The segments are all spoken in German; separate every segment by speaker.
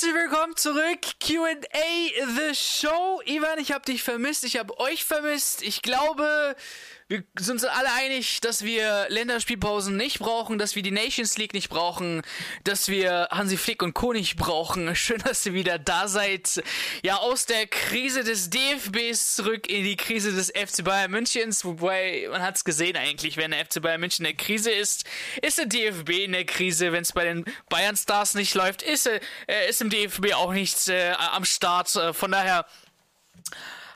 Speaker 1: Herzlich willkommen zurück. QA The Show. Ivan, ich habe dich vermisst. Ich habe euch vermisst. Ich glaube, wir sind uns alle einig, dass wir Länderspielpausen nicht brauchen, dass wir die Nations League nicht brauchen, dass wir Hansi Flick und Co. nicht brauchen. Schön, dass ihr wieder da seid. Ja, aus der Krise des DFBs zurück in die Krise des FC Bayern Münchens. Wobei, man hat es gesehen eigentlich, wenn der FC Bayern München in der Krise ist, ist der DFB in der Krise. Wenn es bei den Bayern Stars nicht läuft, ist, äh, ist im DFB auch nichts äh, am Start. Äh, von daher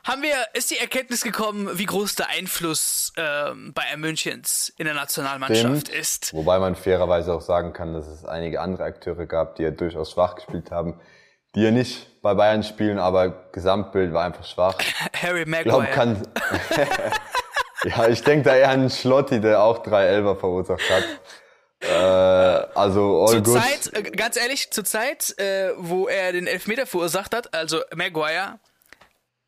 Speaker 1: haben wir, ist die Erkenntnis gekommen, wie groß der Einfluss ähm, Bayern Münchens in der Nationalmannschaft
Speaker 2: Stimmt.
Speaker 1: ist.
Speaker 2: Wobei man fairerweise auch sagen kann, dass es einige andere Akteure gab, die ja durchaus schwach gespielt haben, die ja nicht bei Bayern spielen, aber Gesamtbild war einfach schwach.
Speaker 1: Harry
Speaker 2: Ich
Speaker 1: Maguire.
Speaker 2: glaube, kann. ja, ich denke da eher an Schlotti, der auch drei Elfer verursacht hat. Äh, also all
Speaker 1: zur
Speaker 2: good.
Speaker 1: Zeit, äh, ganz ehrlich, zur Zeit, äh, wo er den Elfmeter verursacht hat, also Maguire,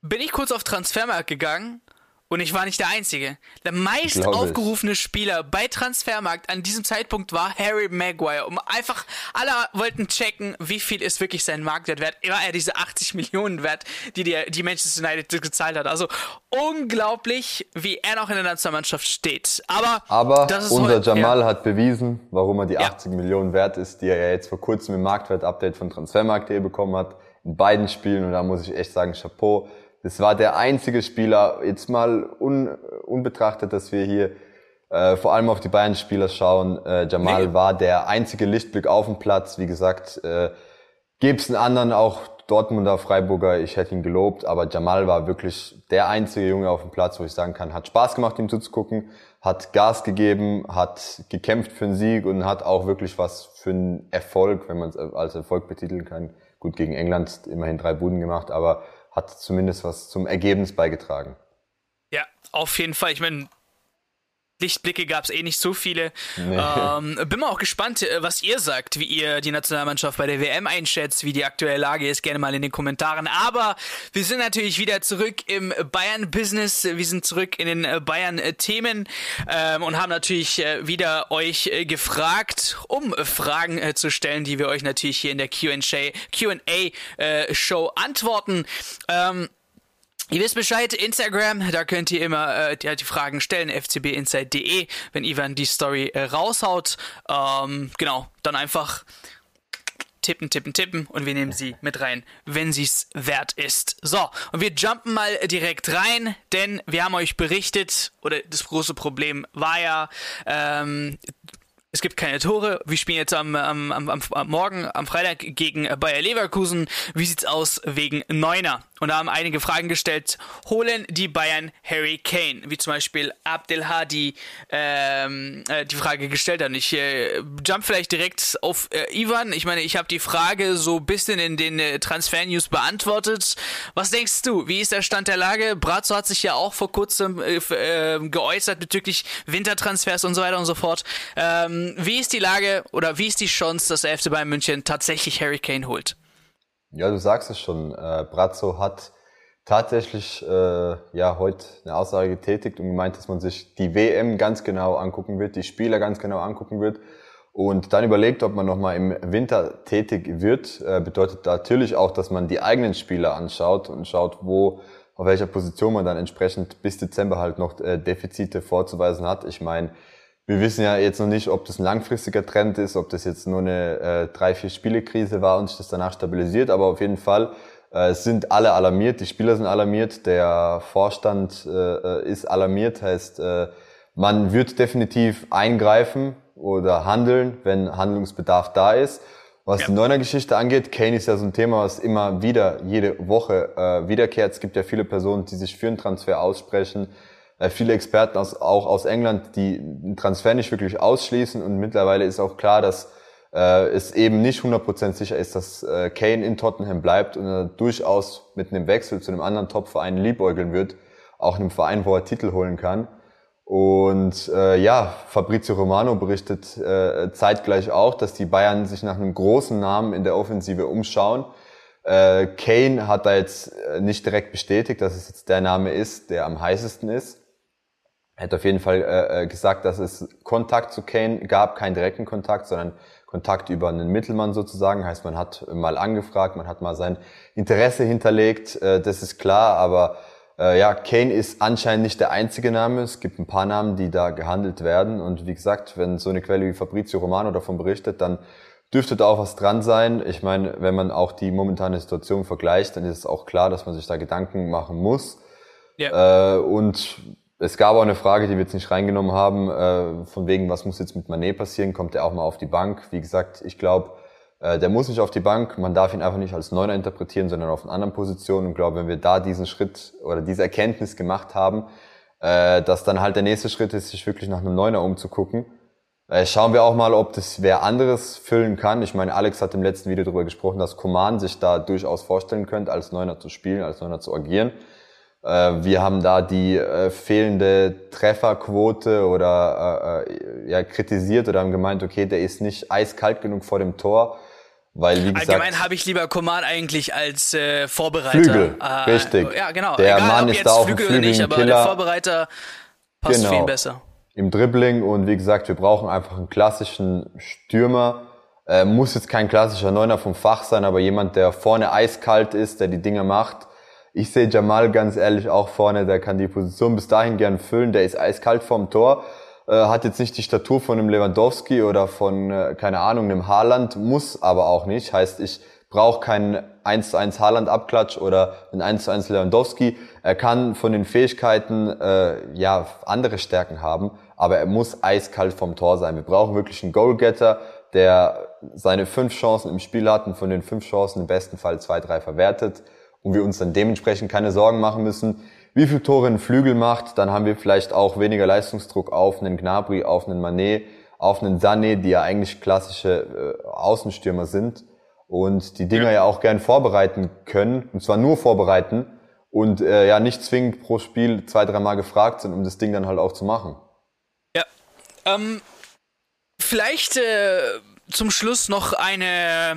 Speaker 1: bin ich kurz auf Transfermarkt gegangen und ich war nicht der Einzige. Der meist
Speaker 2: Glaub ich.
Speaker 1: aufgerufene Spieler bei Transfermarkt an diesem Zeitpunkt war Harry Maguire. Um einfach, alle wollten checken, wie viel ist wirklich sein Marktwert wert. War er diese 80 Millionen wert, die die, die Manchester United gezahlt hat. Also unglaublich, wie er noch in der Nationalmannschaft steht. Aber,
Speaker 2: Aber unser
Speaker 1: heute-
Speaker 2: Jamal hat bewiesen, warum er die
Speaker 1: Ja.
Speaker 2: 80 Millionen wert ist, die er ja jetzt vor kurzem im Marktwert-Update von Transfermarkt.de bekommen hat, in beiden Spielen. Und da muss ich echt sagen, Chapeau. Das war der einzige Spieler, jetzt mal un, unbetrachtet, dass wir hier äh, vor allem auf die Bayern-Spieler schauen. Äh, Jamal
Speaker 1: Nee.
Speaker 2: war der einzige Lichtblick auf dem Platz. Wie gesagt, äh, gibt's einen anderen, auch Dortmunder, Freiburger, ich hätte ihn gelobt, aber Jamal war wirklich der einzige Junge auf dem Platz, wo ich sagen kann, hat Spaß gemacht, ihm zuzugucken, hat Gas gegeben, hat gekämpft für einen Sieg und hat auch wirklich was für einen Erfolg, wenn man es als Erfolg betiteln kann. Gut, gegen England immerhin drei Buden gemacht, aber hat zumindest was zum Ergebnis beigetragen.
Speaker 1: Ja, auf jeden Fall. Ich meine, Lichtblicke gab es eh nicht so viele.
Speaker 2: Nee.
Speaker 1: Ähm, bin mal auch gespannt, äh, was ihr sagt, wie ihr die Nationalmannschaft bei der WM einschätzt, wie die aktuelle Lage ist, gerne mal in den Kommentaren. Aber wir sind natürlich wieder zurück im Bayern-Business, wir sind zurück in den äh, Bayern-Themen ähm, und haben natürlich äh, wieder euch gefragt, um Fragen äh, zu stellen, die wir euch natürlich hier in der Q&A äh, Show antworten. Ähm, Ihr wisst Bescheid, Instagram, da könnt ihr immer äh, die, die Fragen stellen, fcbinside.de, wenn Ivan die Story äh, raushaut. Ähm, genau, dann einfach tippen, tippen, tippen und wir nehmen sie mit rein, wenn sie es wert ist. So, und wir jumpen mal direkt rein, denn wir haben euch berichtet, oder das große Problem war ja, ähm, es gibt keine Tore. Wir spielen jetzt am, am, am, am, am Morgen, am Freitag gegen Bayer Leverkusen. Wie sieht's aus wegen Neuner? Und da haben einige Fragen gestellt. Holen die Bayern Harry Kane? Wie zum Beispiel Abdelhadi ähm, äh, die Frage gestellt hat. Und ich äh, jump vielleicht direkt auf äh, Ivan. Ich meine, ich habe die Frage so ein bisschen in den äh, Transfer-News beantwortet. Was denkst du? Wie ist der Stand der Lage? Brazzo hat sich ja auch vor kurzem äh, f- äh, geäußert bezüglich Wintertransfers und so weiter und so fort. Ähm, wie ist die Lage oder wie ist die Chance, dass der FC Bayern München tatsächlich Harry Kane holt?
Speaker 2: Ja, du sagst es schon. Äh, Brazzo hat tatsächlich äh, ja heute eine Aussage getätigt und gemeint, dass man sich die WM ganz genau angucken wird, die Spieler ganz genau angucken wird und dann überlegt, ob man nochmal im Winter tätig wird. Äh, bedeutet natürlich auch, dass man die eigenen Spieler anschaut und schaut, wo auf welcher Position man dann entsprechend bis Dezember halt noch äh, Defizite vorzuweisen hat. Ich meine, wir wissen ja jetzt noch nicht, ob das ein langfristiger Trend ist, ob das jetzt nur eine äh, drei, vier Spiele-Krise war und sich das danach stabilisiert, aber auf jeden Fall äh, sind alle alarmiert, die Spieler sind alarmiert, der Vorstand äh, ist alarmiert, heißt, äh, man wird definitiv eingreifen oder handeln, wenn Handlungsbedarf da ist. Was
Speaker 1: Ja.
Speaker 2: die Neuner-Geschichte angeht, Kane ist ja so ein Thema, was immer wieder, jede Woche äh, wiederkehrt. Es gibt ja viele Personen, die sich für einen Transfer aussprechen, äh, viele Experten aus, auch aus England, die einen Transfer nicht wirklich ausschließen und mittlerweile ist auch klar, dass äh, es eben nicht 100% sicher ist, dass äh, Kane in Tottenham bleibt und er durchaus mit einem Wechsel zu einem anderen Top-Verein liebäugeln wird, auch einem Verein, wo er Titel holen kann. Und äh, ja, Fabrizio Romano berichtet äh, zeitgleich auch, dass die Bayern sich nach einem großen Namen in der Offensive umschauen. Äh, Kane hat da jetzt äh, nicht direkt bestätigt, dass es jetzt der Name ist, der am heißesten ist. Er hat auf jeden Fall äh, äh, gesagt, dass es Kontakt zu Kane gab, keinen direkten Kontakt, sondern Kontakt über einen Mittelmann sozusagen. Heißt, man hat mal angefragt, man hat mal sein Interesse hinterlegt, äh, das ist klar, aber äh, ja, Kane ist anscheinend nicht der einzige Name. Es gibt ein paar Namen, die da gehandelt werden. Und wie gesagt, wenn so eine Quelle wie Fabrizio Romano davon berichtet, dann dürfte da auch was dran sein. Ich meine, wenn man auch die momentane Situation vergleicht, dann ist es auch klar, dass man sich da Gedanken machen muss. Ja. Äh, und es gab auch eine Frage, die wir jetzt nicht reingenommen haben, äh, von wegen, was muss jetzt mit Manet passieren? Kommt er auch mal auf die Bank? Wie gesagt, ich glaube, äh, der muss nicht auf die Bank. Man darf ihn einfach nicht als Neuner interpretieren, sondern auf einer anderen Position. Und glaube, wenn wir da diesen Schritt oder diese Erkenntnis gemacht haben, äh, dass dann halt der nächste Schritt ist, sich wirklich nach einem Neuner umzugucken. Äh, schauen wir auch mal, ob das wer anderes füllen kann. Ich meine, Alex hat im letzten Video darüber gesprochen, dass Coman sich da durchaus vorstellen könnte, als Neuner zu spielen, als Neuner zu agieren. Wir haben da die fehlende Trefferquote oder ja, kritisiert oder haben gemeint, okay, der ist nicht eiskalt genug vor dem Tor. Weil, wie gesagt,
Speaker 1: Allgemein habe ich lieber Coman eigentlich als äh, Vorbereiter.
Speaker 2: Flügel, äh, richtig.
Speaker 1: Ja, genau.
Speaker 2: Der Egal, Mann ist da auf Flügel, Flügel oder nicht, aber Killer.
Speaker 1: der Vorbereiter passt genau. viel besser.
Speaker 2: Im Dribbling und wie gesagt, wir brauchen einfach einen klassischen Stürmer. Äh, muss jetzt kein klassischer Neuner vom Fach sein, aber jemand, der vorne eiskalt ist, der die Dinge macht. Ich sehe Jamal ganz ehrlich auch vorne, der kann die Position bis dahin gern füllen, der ist eiskalt vorm Tor äh, hat jetzt nicht die Statur von einem Lewandowski oder von, äh, keine Ahnung, einem Haaland, muss aber auch nicht. Heißt, ich brauche keinen 1 zu 1 Haaland-Abklatsch oder einen 1 zu 1 Lewandowski. Er kann von den Fähigkeiten äh, ja andere Stärken haben, aber er muss eiskalt vom Tor sein. Wir brauchen wirklich einen Goalgetter, der seine fünf Chancen im Spiel hat und von den fünf Chancen im besten Fall zwei, drei verwertet und wir uns dann dementsprechend keine Sorgen machen müssen, wie viel Tore ein Flügel macht, dann haben wir vielleicht auch weniger Leistungsdruck auf einen Gnabry, auf einen Manet, auf einen Sané, die ja eigentlich klassische äh, Außenstürmer sind und die Dinger ja. ja auch gern vorbereiten können, und zwar nur vorbereiten und äh, ja nicht zwingend pro Spiel zwei, dreimal gefragt sind, um das Ding dann halt auch zu machen.
Speaker 1: Ja, ähm, vielleicht äh, zum Schluss noch eine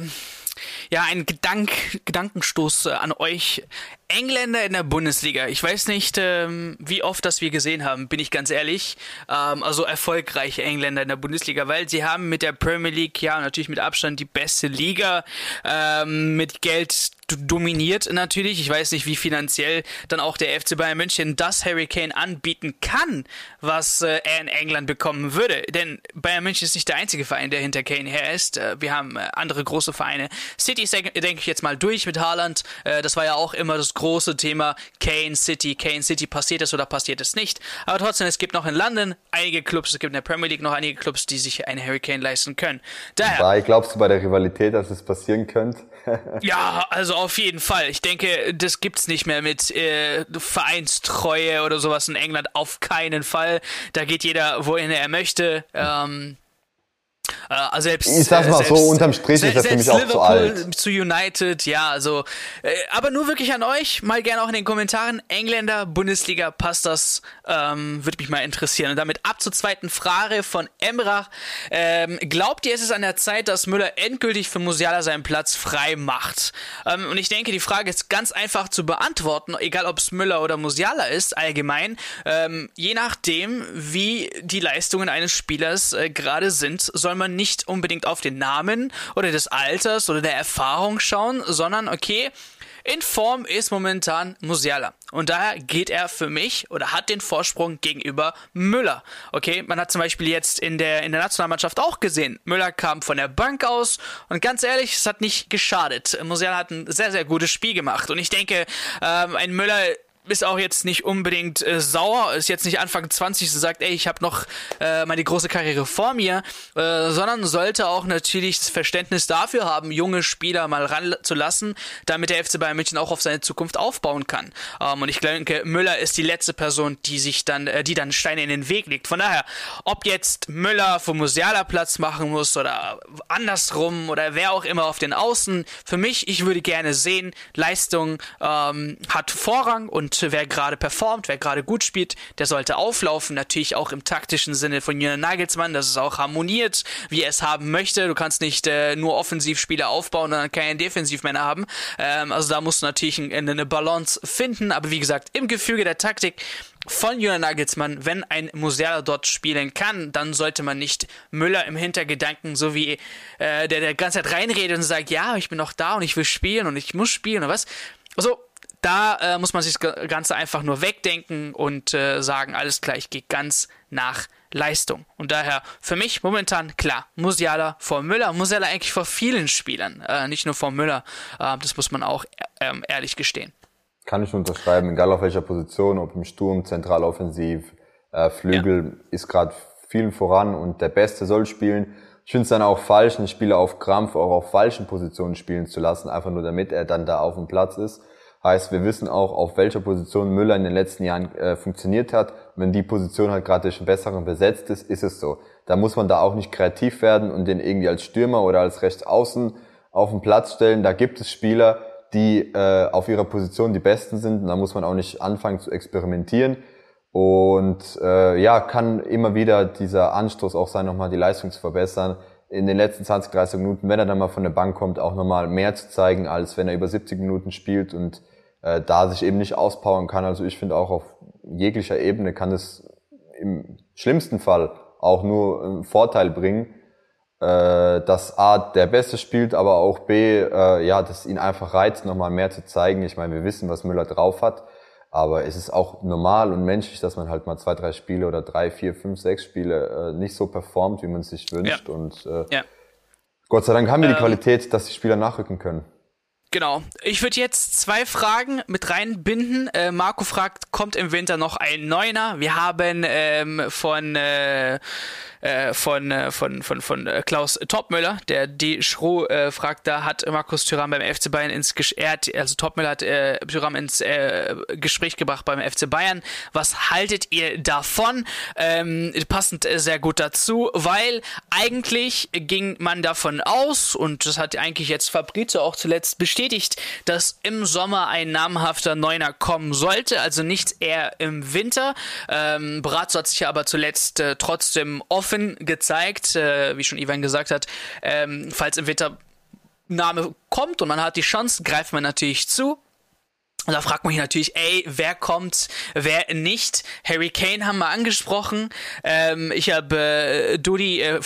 Speaker 1: ja, ein Gedank, Gedankenstoß äh, an euch. Engländer in der Bundesliga. Ich weiß nicht, ähm, wie oft das wir gesehen haben, bin ich ganz ehrlich. Ähm, also erfolgreiche Engländer in der Bundesliga, weil sie haben mit der Premier League ja natürlich mit Abstand die beste Liga ähm, mit Geld dominiert natürlich. Ich weiß nicht, wie finanziell dann auch der FC Bayern München das Harry Kane anbieten kann, was äh, er in England bekommen würde. Denn Bayern München ist nicht der einzige Verein, der hinter Kane her ist. Äh, wir haben äh, andere große Vereine. City denke ich jetzt mal durch mit Haaland. Äh, das war ja auch immer das große Thema Kane City. Kane City passiert es oder passiert es nicht. Aber trotzdem, es gibt noch in London einige Clubs, es gibt in der Premier League noch einige Clubs, die sich einen Harry Kane leisten können.
Speaker 2: Daher. Bei, glaubst du bei der Rivalität, dass es passieren könnte?
Speaker 1: ja, also auf jeden Fall. Ich denke, das gibt's nicht mehr mit äh, Vereinstreue oder sowas in England. Auf keinen Fall. Da geht jeder, wohin er möchte. Ähm, äh, selbst,
Speaker 2: ich sag's mal
Speaker 1: selbst,
Speaker 2: so, unterm Strich ist das für mich auch Liverpool zu alt.
Speaker 1: zu United, ja, also, äh, aber nur wirklich an euch, mal gerne auch in den Kommentaren, Engländer, Bundesliga, passt das, ähm, würde mich mal interessieren. Und damit ab zur zweiten Frage von Emrach. Ähm, glaubt ihr, es ist an der Zeit, dass Müller endgültig für Musiala seinen Platz frei macht? Ähm, und ich denke, die Frage ist ganz einfach zu beantworten, egal ob es Müller oder Musiala ist, allgemein, ähm, je nachdem, wie die Leistungen eines Spielers äh, gerade sind, soll man nicht unbedingt auf den Namen oder des Alters oder der Erfahrung schauen, sondern okay, in Form ist momentan Musiala. Und daher geht er für mich oder hat den Vorsprung gegenüber Müller. Okay, man hat zum Beispiel jetzt in der, in der Nationalmannschaft auch gesehen, Müller kam von der Bank aus und ganz ehrlich, es hat nicht geschadet. Musiala hat ein sehr, sehr gutes Spiel gemacht. Und ich denke, ähm, ein Müller ist auch jetzt nicht unbedingt äh, sauer, ist jetzt nicht Anfang 20 und sagt, ey, ich habe noch äh, meine große Karriere vor mir, äh, sondern sollte auch natürlich das Verständnis dafür haben, junge Spieler mal ranzulassen, damit der FC Bayern München auch auf seine Zukunft aufbauen kann. Ähm, und ich denke, Müller ist die letzte Person, die sich dann, äh, die dann Steine in den Weg legt. Von daher, ob jetzt Müller vom Musiala Platz machen muss oder andersrum oder wer auch immer auf den Außen, für mich, ich würde gerne sehen, Leistung ähm, hat Vorrang und wer gerade performt, wer gerade gut spielt, der sollte auflaufen. Natürlich auch im taktischen Sinne von Jürgen Nagelsmann, dass es auch harmoniert, wie er es haben möchte. Du kannst nicht äh, nur Offensivspieler aufbauen und dann keinen Defensivmänner haben. Ähm, also da musst du natürlich eine, eine Balance finden. Aber wie gesagt, im Gefüge der Taktik von Jürgen Nagelsmann, wenn ein Musiala dort spielen kann, dann sollte man nicht Müller im Hintergedanken, so wie äh, der der ganze Zeit reinredet und sagt, ja, ich bin noch da und ich will spielen und ich muss spielen oder was. Also da äh, muss man sich das Ganze einfach nur wegdenken und äh, sagen, alles klar, ich gehe ganz nach Leistung. Und daher für mich momentan klar, Musiala vor Müller, Musiala eigentlich vor vielen Spielern, äh, nicht nur vor Müller. Äh, das muss man auch ähm, ehrlich gestehen.
Speaker 2: Kann ich unterschreiben, egal auf welcher Position, ob im Sturm, Zentraloffensiv, äh, Flügel, ja. ist gerade vielen voran und der Beste soll spielen. Ich finde es dann auch falsch, einen Spieler auf Krampf auch auf falschen Positionen spielen zu lassen, einfach nur damit er dann da auf dem Platz ist. Heißt, wir wissen auch, auf welcher Position Müller in den letzten Jahren äh, funktioniert hat. wenn die Position halt gerade durch einen besseren besetzt ist, ist es so. Da muss man da auch nicht kreativ werden und den irgendwie als Stürmer oder als Rechtsaußen auf den Platz stellen. Da gibt es Spieler, die äh, auf ihrer Position die Besten sind. Und da muss man auch nicht anfangen zu experimentieren. Und äh, ja, kann immer wieder dieser Anstoß auch sein, nochmal die Leistung zu verbessern. In den letzten 20, 30 Minuten, wenn er dann mal von der Bank kommt, auch nochmal mehr zu zeigen, als wenn er über 70 Minuten spielt und äh, da sich eben nicht auspowern kann. Also ich finde auch auf jeglicher Ebene kann es im schlimmsten Fall auch nur einen Vorteil bringen, äh, dass A, der Beste spielt, aber auch B, äh, ja, dass ihn einfach reizt, nochmal mehr zu zeigen. Ich meine, wir wissen, was Müller drauf hat, aber es ist auch normal und menschlich, dass man halt mal zwei, drei Spiele oder drei, vier, fünf, sechs Spiele äh, nicht so performt, wie man es sich wünscht. Ja. Und äh, ja. Gott sei Dank haben wir die ähm, Qualität, dass die Spieler nachrücken können.
Speaker 1: Genau. Ich würde jetzt zwei Fragen mit reinbinden. Äh, Marco fragt, kommt im Winter noch ein Neuner? Wir haben ähm, von äh, äh, von, äh, von, von, von äh, Klaus Topmüller, der die Schro äh, fragt, da hat Markus Thüram beim FC Bayern ins Ges hat, also Topmüller hat äh, Thüram ins äh, Gespräch gebracht beim FC Bayern. Was haltet ihr davon? Ähm, passend äh, sehr gut dazu, weil eigentlich ging man davon aus, und das hat eigentlich jetzt Fabrizio auch zuletzt bestätigt, dass im Sommer ein namhafter Neuner kommen sollte, also nicht eher im Winter. Ähm, Brazzo hat sich aber zuletzt äh, trotzdem offen offen gezeigt, äh, wie schon Ivan gesagt hat, ähm, falls im Winter Name kommt und man hat die Chance, greift man natürlich zu. Und da fragt man sich natürlich, ey, wer kommt, wer nicht? Harry Kane haben wir angesprochen. Ähm, ich habe äh, Dudi, äh,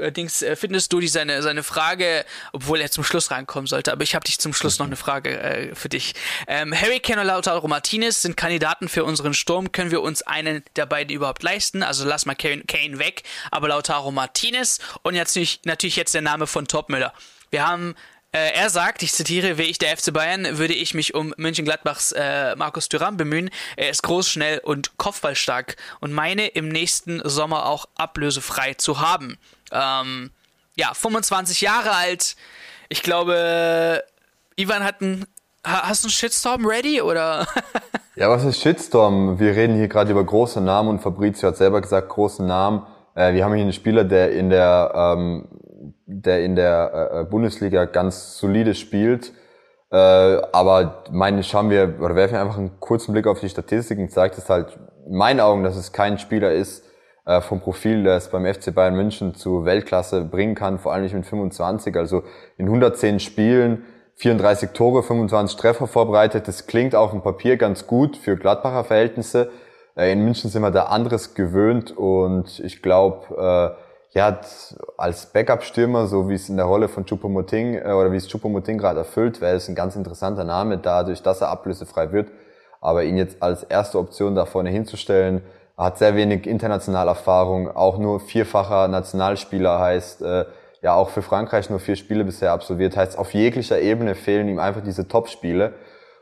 Speaker 1: äh, Dings, äh, Fitness Dudi seine, seine Frage, obwohl er zum Schluss reinkommen sollte, aber ich habe dich zum Schluss noch eine Frage äh, für dich. Ähm, Harry Kane und Lautaro Martinez sind Kandidaten für unseren Sturm. Können wir uns einen der beiden überhaupt leisten? Also lass mal Kane, Kane weg, aber Lautaro Martinez und jetzt natürlich, natürlich jetzt der Name von Topmüller. Wir haben er sagt, ich zitiere, wäre ich der FC Bayern, würde ich mich um Mönchengladbachs äh, Markus Thuram bemühen. Er ist groß, schnell und kopfballstark und meine im nächsten Sommer auch ablösefrei zu haben. Ähm, ja, 25 Jahre alt. Ich glaube, Ivan hat einen Hast du einen Shitstorm ready oder?
Speaker 2: ja, was ist Shitstorm? Wir reden hier gerade über große Namen und Fabrizio hat selber gesagt, große Namen. Äh, wir haben hier einen Spieler, der in der ähm, der in der äh, Bundesliga ganz solide spielt. Äh, aber meine, schauen wir oder werfen einfach einen kurzen Blick auf die Statistiken, zeigt es halt in meinen Augen, dass es kein Spieler ist äh, vom Profil, der es beim FC Bayern München zu Weltklasse bringen kann, vor allem nicht mit 25. Also in 110 Spielen 34 Tore, 25 Treffer vorbereitet. Das klingt auf dem Papier ganz gut für Gladbacher Verhältnisse. Äh, in München sind wir da anderes gewöhnt und ich glaube, äh, ja, als Backup-Stürmer, so wie es in der Rolle von Chupomoting äh, oder wie es Chupomoting gerade erfüllt, wäre es ein ganz interessanter Name, dadurch, dass er ablösefrei wird. Aber ihn jetzt als erste Option da vorne hinzustellen, hat sehr wenig internationale Erfahrung, auch nur vierfacher Nationalspieler heißt, äh, ja auch für Frankreich nur vier Spiele bisher absolviert, heißt auf jeglicher Ebene fehlen ihm einfach diese Top-Spiele.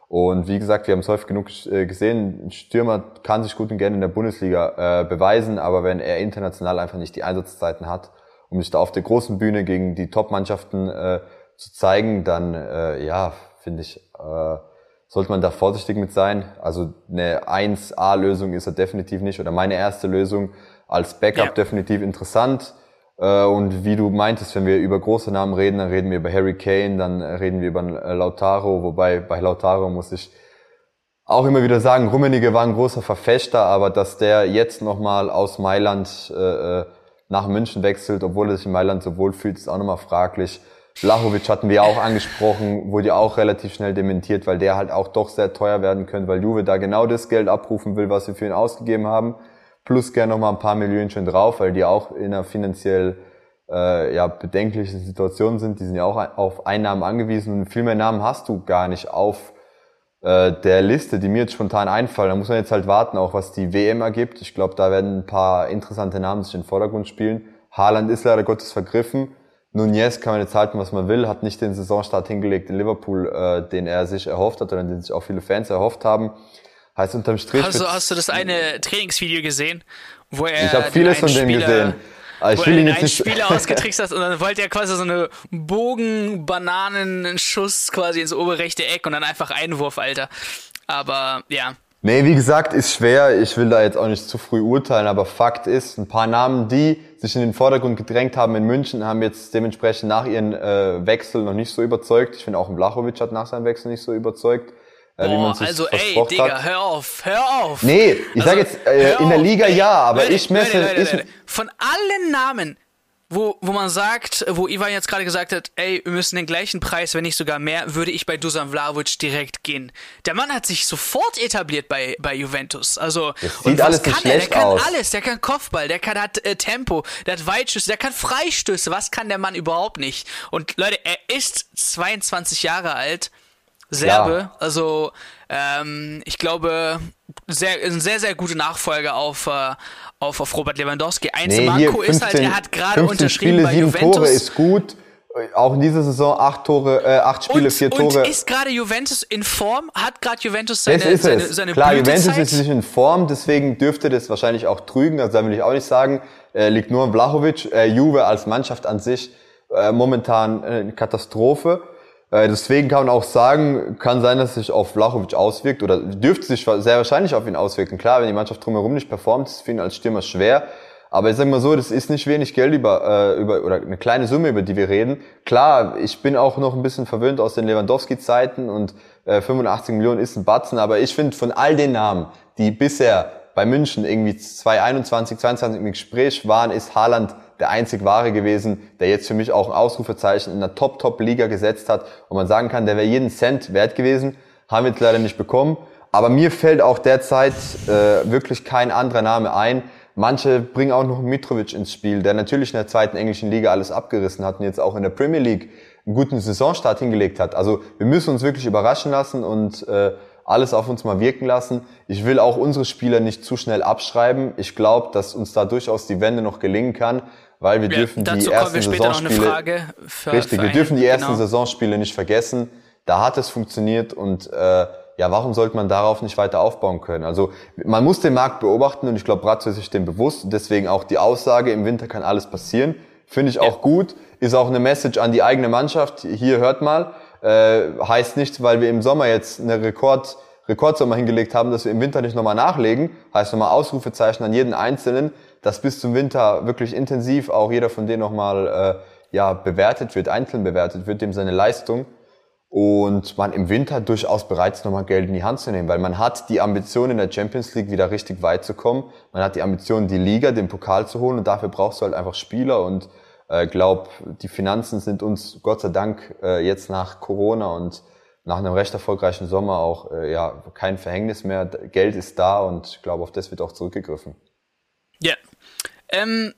Speaker 2: Und wie gesagt, wir haben es häufig genug äh, gesehen, ein Stürmer kann sich gut und gerne in der Bundesliga äh, beweisen, aber wenn er international einfach nicht die Einsatzzeiten hat, um sich da auf der großen Bühne gegen die Top-Mannschaften äh, zu zeigen, dann äh, ja, finde ich, äh, sollte man da vorsichtig mit sein. Also eine 1A-Lösung ist er definitiv nicht oder meine erste Lösung als Backup ja. definitiv interessant. Äh, und wie du meintest, wenn wir über große Namen reden, dann reden wir über Harry Kane, dann reden wir über äh, Lautaro, wobei bei Lautaro muss ich auch immer wieder sagen, Rummenigge war ein großer Verfechter, aber dass der jetzt nochmal aus Mailand äh, äh, nach München wechselt, obwohl er sich in Mailand so wohl fühlt, ist auch nochmal fraglich. Lachovic hatten wir auch angesprochen, wurde ja auch relativ schnell dementiert, weil der halt auch doch sehr teuer werden könnte, weil Juve da genau das Geld abrufen will, was wir für ihn ausgegeben haben, plus gerne nochmal ein paar Millionen schon drauf, weil die auch in einer finanziell äh, ja, bedenklichen Situation sind. Die sind ja auch auf Einnahmen angewiesen und viel mehr Namen hast du gar nicht auf äh, der Liste, die mir jetzt spontan einfallen. Da muss man jetzt halt warten, auch was die WM ergibt. Ich glaube, da werden ein paar interessante Namen sich in den Vordergrund spielen. Haaland ist leider Gottes vergriffen. Nunez kann man jetzt halten, was man will, hat nicht den Saisonstart hingelegt in Liverpool, äh, den er sich erhofft hat oder den sich auch viele Fans erhofft haben. Heißt unterm Strich.
Speaker 1: Also hast du das eine Trainingsvideo gesehen, wo er
Speaker 2: Ich habe vieles von dem gesehen.
Speaker 1: Aber ich will ihn jetzt nicht Spieler ausgetrickst hast und dann wollte er quasi so eine Bogen-Bananen-Schuss quasi ins obere rechte Eck und dann einfach Einwurf, Alter. Aber ja.
Speaker 2: Nee, wie gesagt, ist schwer. Ich will da jetzt auch nicht zu früh urteilen, aber Fakt ist, ein paar Namen, die sich in den Vordergrund gedrängt haben in München, haben jetzt dementsprechend nach ihren äh, Wechsel noch nicht so überzeugt. Ich finde auch Blachowitsch hat nach seinem Wechsel nicht so überzeugt.
Speaker 1: Äh, wie man sich also ey, Digga, hat. hör auf, hör auf.
Speaker 2: Nee, ich also, sag jetzt, äh, in der Liga ey, ja, aber Leute, ich messe... Leute, Leute,
Speaker 1: ich, Von allen Namen, wo, wo man sagt, wo Ivan jetzt gerade gesagt hat, ey, wir müssen den gleichen Preis, wenn nicht sogar mehr, würde ich bei Dusan Vlahovic direkt gehen. Der Mann hat sich sofort etabliert bei, bei Juventus. Also,
Speaker 2: das sieht alles kann
Speaker 1: er? Der kann
Speaker 2: aus.
Speaker 1: alles. Der kann Kopfball, der kann, hat äh, Tempo, der hat Weitschüsse, der kann Freistöße. Was kann der Mann überhaupt nicht? Und Leute, er ist 22 Jahre alt. Serbe, ja. also ähm, ich glaube, sehr, ein sehr, sehr gute Nachfolger auf, äh, auf, auf Robert Lewandowski. Eins nee, Manko ist halt, er hat gerade unterschrieben Spiele, bei sieben Juventus.
Speaker 2: Tore ist gut. Auch in dieser Saison acht Tore, äh, acht Spiele,
Speaker 1: und,
Speaker 2: vier Tore.
Speaker 1: Und ist gerade Juventus in Form? Hat gerade Juventus seine,
Speaker 2: das
Speaker 1: seine, seine
Speaker 2: Klar,
Speaker 1: Blütezeit?
Speaker 2: Juventus ist nicht in Form, deswegen dürfte das wahrscheinlich auch trügen. Also da will ich auch nicht sagen, äh, liegt nur an Vlahovic. Äh, Juve als Mannschaft an sich äh, momentan äh, eine Katastrophe. Äh, deswegen kann man auch sagen, kann sein, dass sich auf Vlachovic auswirkt oder dürfte sich sehr wahrscheinlich auf ihn auswirken. Klar, wenn die Mannschaft drumherum nicht performt, ist es für ihn als Stürmer schwer. Aber ich sag mal so, das ist nicht wenig Geld über, äh, über oder eine kleine Summe, über die wir reden. Klar, ich bin auch noch ein bisschen verwöhnt aus den Lewandowski-Zeiten und äh, 85 Millionen ist ein Batzen, aber ich finde von all den Namen, die bisher bei München irgendwie 2021, 2022 im Gespräch waren, ist Haaland der einzig wahre gewesen, der jetzt für mich auch ein Ausrufezeichen in einer Top-Top-Liga gesetzt hat, wo man sagen kann, der wäre jeden Cent wert gewesen. Haben wir jetzt leider nicht bekommen. Aber mir fällt auch derzeit äh, wirklich kein anderer Name ein. Manche bringen auch noch Mitrovic ins Spiel, der natürlich in der zweiten englischen Liga alles abgerissen hat und jetzt auch in der Premier League einen guten Saisonstart hingelegt hat. Also wir müssen uns wirklich überraschen lassen und äh, alles auf uns mal wirken lassen. Ich will auch unsere Spieler nicht zu schnell abschreiben. Ich glaube, dass uns da durchaus die Wende noch gelingen kann, weil wir ja, dürfen die ersten Saisonspiele
Speaker 1: für,
Speaker 2: richtig,
Speaker 1: für
Speaker 2: wir dürfen die ersten genau. Saisonspiele nicht vergessen. Da hat es funktioniert und äh, ja, warum sollte man darauf nicht weiter aufbauen können? Also man muss den Markt beobachten und ich glaube, Bratzo ist sich dem bewusst. Deswegen auch die Aussage, im Winter kann alles passieren. Finde ich auch gut. Ist auch eine Message an die eigene Mannschaft. Hier hört mal. Äh, heißt nicht, weil wir im Sommer jetzt eine Rekord, Rekordsommer hingelegt haben, dass wir im Winter nicht nochmal nachlegen. Heißt nochmal Ausrufezeichen an jeden Einzelnen, dass bis zum Winter wirklich intensiv auch jeder von denen nochmal äh, ja, bewertet wird, einzeln bewertet wird, dem seine Leistung. Und man im Winter durchaus bereit ist, nochmal Geld in die Hand zu nehmen, weil man hat die Ambition, in der Champions League wieder richtig weit zu kommen. Man hat die Ambition, die Liga, den Pokal zu holen und dafür brauchst du halt einfach Spieler und äh, glaube, die Finanzen sind uns Gott sei Dank äh, jetzt nach Corona und nach einem recht erfolgreichen Sommer auch äh, ja kein Verhängnis mehr. Geld ist da und ich glaube, auf das wird auch zurückgegriffen.
Speaker 1: Ja. Ähm,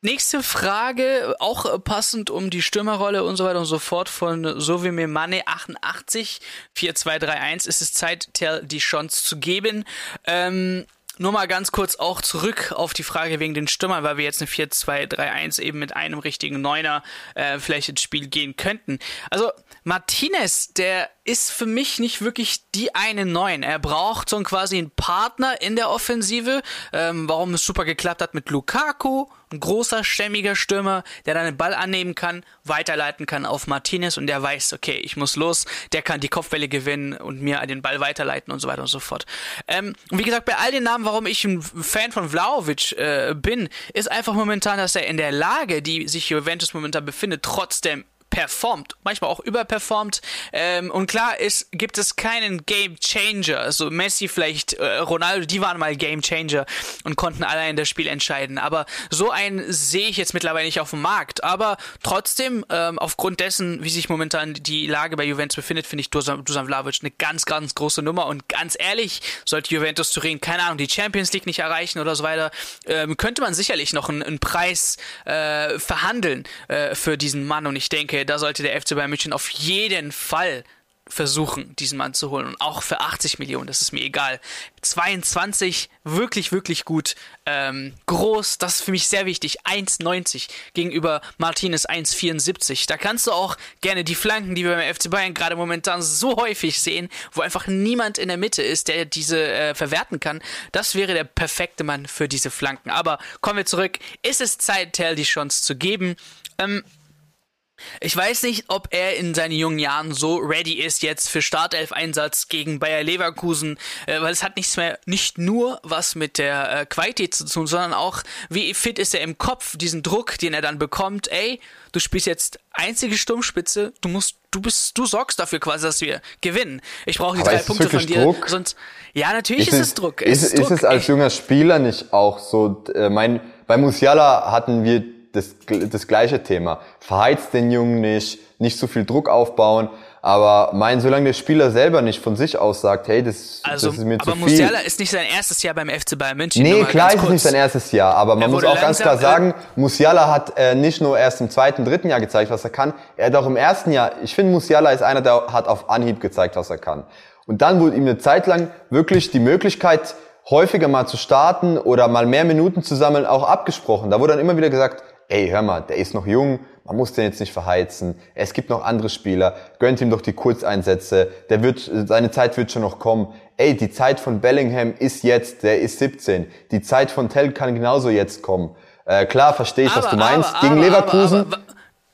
Speaker 1: nächste Frage, auch passend um die Stürmerrolle und so weiter und so fort von Sovime Mane 88 4231 ist es Zeit, die Chance zu geben. Ähm, nur mal ganz kurz auch zurück auf die Frage wegen den Stürmern, weil wir jetzt eine 4-2-3-1 eben mit einem richtigen Neuner äh, vielleicht ins Spiel gehen könnten. Also Martinez, der ist für mich nicht wirklich die eine Neun. Er braucht so quasi einen Partner in der Offensive, ähm, warum es super geklappt hat mit Lukaku, ein großer, stämmiger Stürmer, der dann den Ball annehmen kann, weiterleiten kann auf Martinez und der weiß, okay, ich muss los, der kann die Kopfbälle gewinnen und mir den Ball weiterleiten und so weiter und so fort. Ähm, und wie gesagt, bei all den Namen, warum ich ein Fan von Vlaovic äh, bin, ist einfach momentan, dass er in der Lage, die sich Juventus momentan befindet, trotzdem performt, manchmal auch überperformt. Ähm, und klar ist, gibt es keinen Game Changer. Also Messi, vielleicht äh, Ronaldo, die waren mal Game Changer und konnten allein das Spiel entscheiden. Aber so einen sehe ich jetzt mittlerweile nicht auf dem Markt. Aber trotzdem, ähm, aufgrund dessen, wie sich momentan die Lage bei Juventus befindet, finde ich Dusan, Dusan Vlahovic eine ganz, ganz große Nummer. Und ganz ehrlich, sollte Juventus Turin, keine Ahnung, die Champions League nicht erreichen oder so weiter, ähm, könnte man sicherlich noch einen, einen Preis äh, verhandeln äh, für diesen Mann. Und ich denke, da sollte der FC Bayern München auf jeden Fall versuchen, diesen Mann zu holen. Und auch für 80 Millionen, das ist mir egal. 22, wirklich, wirklich gut. Ähm, groß, das ist für mich sehr wichtig. 1,90 gegenüber Martinez 1,74. Da kannst du auch gerne die Flanken, die wir beim FC Bayern gerade momentan so häufig sehen, wo einfach niemand in der Mitte ist, der diese äh, verwerten kann. Das wäre der perfekte Mann für diese Flanken. Aber kommen wir zurück. Ist es Zeit, Tell die Chance zu geben? Ähm, ich weiß nicht, ob er in seinen jungen Jahren so ready ist jetzt für Startelf-Einsatz gegen Bayer Leverkusen, äh, weil es hat nichts mehr, nicht nur was mit der äh, Qualität zu tun, sondern auch, wie fit ist er im Kopf, diesen Druck, den er dann bekommt, ey, du spielst jetzt einzige Sturmspitze, du musst, du bist, du sorgst dafür quasi, dass wir gewinnen. Ich brauche die
Speaker 2: Aber
Speaker 1: drei Punkte von dir.
Speaker 2: Druck?
Speaker 1: Sonst, ja, natürlich ist,
Speaker 2: ist
Speaker 1: es Druck.
Speaker 2: Ist, ist, Druck, es als junger Spieler nicht auch so, äh, mein, bei Musiala hatten wir das, das gleiche Thema. Verheizt den Jungen nicht, nicht so viel Druck aufbauen. Aber mein, solange der Spieler selber nicht von sich aus sagt, hey, das,
Speaker 1: also,
Speaker 2: das ist mir zu viel.
Speaker 1: Aber Musiala ist nicht sein erstes Jahr beim FC Bayern München.
Speaker 2: Nee, klar ist es nicht sein erstes Jahr. Aber man muss auch ganz klar sagen, Musiala hat äh, nicht nur erst im zweiten, dritten Jahr gezeigt, was er kann. Er hat auch im ersten Jahr, ich finde, Musiala ist einer, der hat auf Anhieb gezeigt, was er kann. Und dann wurde ihm eine Zeit lang wirklich die Möglichkeit, häufiger mal zu starten oder mal mehr Minuten zu sammeln, auch abgesprochen. Da wurde dann immer wieder gesagt, ey, hör mal, der ist noch jung, man muss den jetzt nicht verheizen. Es gibt noch andere Spieler, gönnt ihm doch die Kurzeinsätze, der wird, seine Zeit wird schon noch kommen. Ey, die Zeit von Bellingham ist jetzt, der ist 17. Die Zeit von Tell kann genauso jetzt kommen. Äh, klar, verstehe ich, aber, was du meinst. Aber, gegen aber, Leverkusen.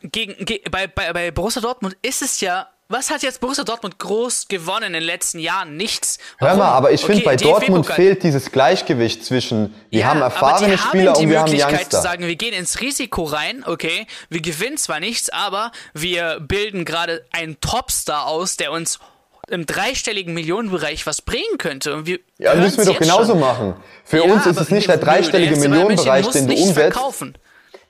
Speaker 1: gegen, ge, bei, bei, bei Borussia Dortmund ist es ja was hat jetzt Borussia Dortmund groß gewonnen in den letzten Jahren? Nichts.
Speaker 2: Warum? Hör mal, aber ich okay, finde, bei Dortmund fehlt dieses Gleichgewicht zwischen, wir ja, haben erfahrene Spieler und wir haben Youngster. Möglichkeit
Speaker 1: zu sagen, wir gehen ins Risiko rein, okay, wir gewinnen zwar nichts, aber wir bilden gerade einen Topstar aus, der uns im dreistelligen Millionenbereich was bringen könnte. Und wir
Speaker 2: ja, müssen wir doch genauso schon. machen. Für ja, uns ist es nicht der dreistellige Millionenbereich, den du umsetzt. Verkaufen.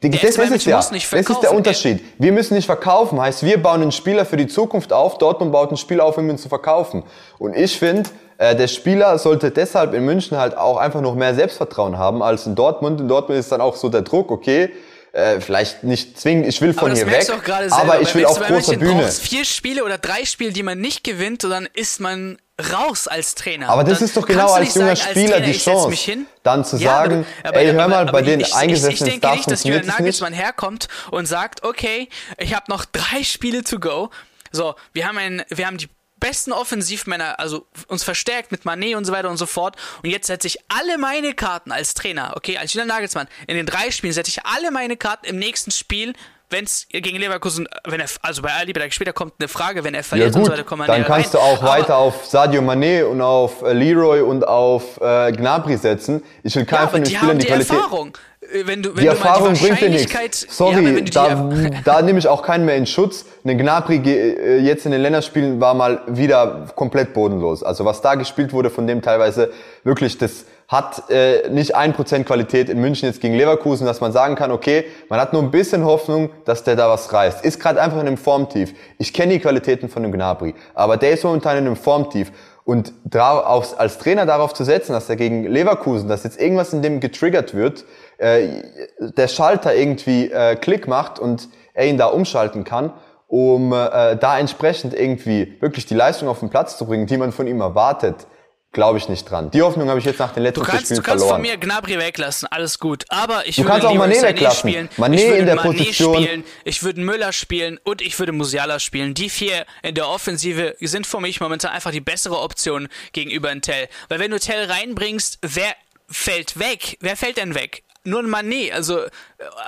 Speaker 2: Die, das ist ja. Das ist der Unterschied. Wir müssen nicht verkaufen. Heißt, wir bauen einen Spieler für die Zukunft auf. Dortmund baut ein Spiel auf, um ihn zu verkaufen. Und ich finde, äh, der Spieler sollte deshalb in München halt auch einfach noch mehr Selbstvertrauen haben als in Dortmund. In Dortmund ist dann auch so der Druck, okay, äh, vielleicht nicht zwingend, ich will von hier weg, aber ich will auf großer Bühne.
Speaker 1: vier Spiele oder drei Spiele, die man nicht gewinnt, dann ist man raus als Trainer.
Speaker 2: Aber das ist doch genau als junger sagen, Spieler als Trainer, die Chance, dann zu ja, sagen, aber, aber, ey, hör mal, aber, bei den ich, eingesessenen denke nicht, dass Julian
Speaker 1: Nagelsmann herkommt und sagt, okay, ich habe noch drei Spiele to go. So, wir haben ein, wir haben die besten Offensivmänner, also uns verstärkt mit Manet und so weiter und so fort. Und jetzt setze ich alle meine Karten als Trainer, okay, als Julian Nagelsmann, in den drei Spielen setze ich alle meine Karten im nächsten Spiel wenn es gegen Leverkusen, wenn er, also bei Ali, später kommt eine Frage, wenn er verliert
Speaker 2: ja, und so weiter, kommt man Dann kannst rein. du auch Aber weiter auf Sadio Mané und auf äh, Leroy und auf äh, Gnabry setzen. Ich will keinen ja, von den Spielern die, die Qualität.
Speaker 1: Erfahrung. Äh, wenn du, wenn
Speaker 2: die Erfahrung die bringt dir nichts. Sorry, ja, da, da nehme ich auch keinen mehr in Schutz. Eine Gnabry äh, jetzt in den Länderspielen war mal wieder komplett bodenlos. Also was da gespielt wurde von dem teilweise wirklich das hat äh, nicht ein Prozent Qualität in München jetzt gegen Leverkusen, dass man sagen kann, okay, man hat nur ein bisschen Hoffnung, dass der da was reißt. Ist gerade einfach in einem Formtief. Ich kenne die Qualitäten von dem Gnabry, aber der ist momentan in einem Formtief. Und als Trainer darauf zu setzen, dass er gegen Leverkusen, dass jetzt irgendwas in dem getriggert wird, äh, der Schalter irgendwie äh, Klick macht und er ihn da umschalten kann, um äh, da entsprechend irgendwie wirklich die Leistung auf den Platz zu bringen, die man von ihm erwartet, glaube ich nicht dran. Die Hoffnung habe ich jetzt nach den letzten du kannst, Spielen verloren. Du kannst
Speaker 1: von mir Gnabry weglassen, alles gut. Aber ich
Speaker 2: du
Speaker 1: würde
Speaker 2: kannst auch Mané weglassen. Spielen. Mané ich würde in der Mané Position.
Speaker 1: Spielen, ich würde Müller spielen und ich würde Musiala spielen. Die vier in der Offensive sind für mich momentan einfach die bessere Option gegenüber Tell. Weil wenn du Tell reinbringst, wer fällt weg? Wer fällt denn weg? nur ein Manet. Also äh,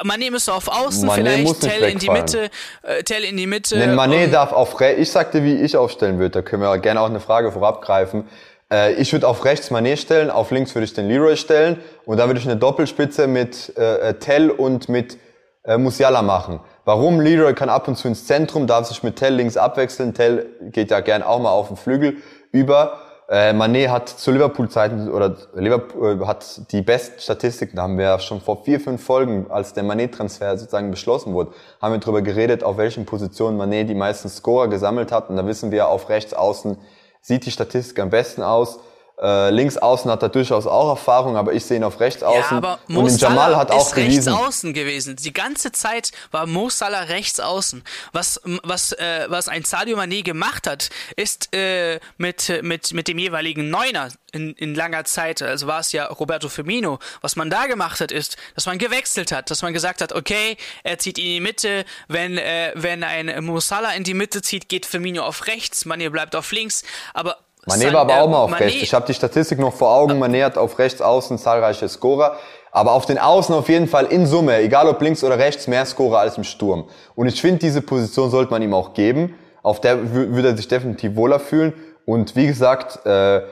Speaker 1: Manet müsste auf Außen Mané vielleicht, Tell in die Mitte, äh, Tell in die Mitte.
Speaker 2: Denn Manet darf auf. Ich sagte, wie ich aufstellen würde. Da können wir gerne auch eine Frage vorabgreifen. Äh, ich würde auf rechts Manet stellen, auf links würde ich den Leroy stellen und da würde ich eine Doppelspitze mit äh, äh, Tell und mit äh, Musiala machen. Warum? Leroy kann ab und zu ins Zentrum, darf sich mit Tell links abwechseln. Tell geht ja gern auch mal auf den Flügel über. Äh, Mané hat zu Liverpool-Zeiten oder Liverpool äh, hat die besten Statistiken, da haben wir ja schon vor vier, fünf Folgen, als der Mané-Transfer sozusagen beschlossen wurde, haben wir darüber geredet, auf welchen Positionen Mané die meisten Scorer gesammelt hat. Und da wissen wir, auf rechts außen sieht die Statistik am besten aus. Äh, links außen hat er durchaus auch Erfahrung, aber ich sehe ihn auf rechts außen. Ja, aber
Speaker 1: Mo und Jamal hat auch ist rechts außen gewesen. Die ganze Zeit war Mo Salah rechts außen. Was was äh, was ein Sadio Mané gemacht hat, ist äh, mit mit mit dem jeweiligen Neuner in, in langer Zeit, also war es ja Roberto Firmino, was man da gemacht hat, ist, dass man gewechselt hat, dass man gesagt hat, okay, er zieht in die Mitte, wenn äh, wenn ein Mo Salah in die Mitte zieht, geht Firmino auf rechts, Mané bleibt auf links, aber
Speaker 2: Mané war aber auch mal auf Mané, rechts. Ich habe die Statistik noch vor Augen. Mané hat auf rechts außen zahlreiche Scorer. Aber auf den Außen auf jeden Fall in Summe, egal ob links oder rechts, mehr Scorer als im Sturm. Und ich finde, diese Position sollte man ihm auch geben. Auf der würde er sich definitiv wohler fühlen. Und wie gesagt, äh,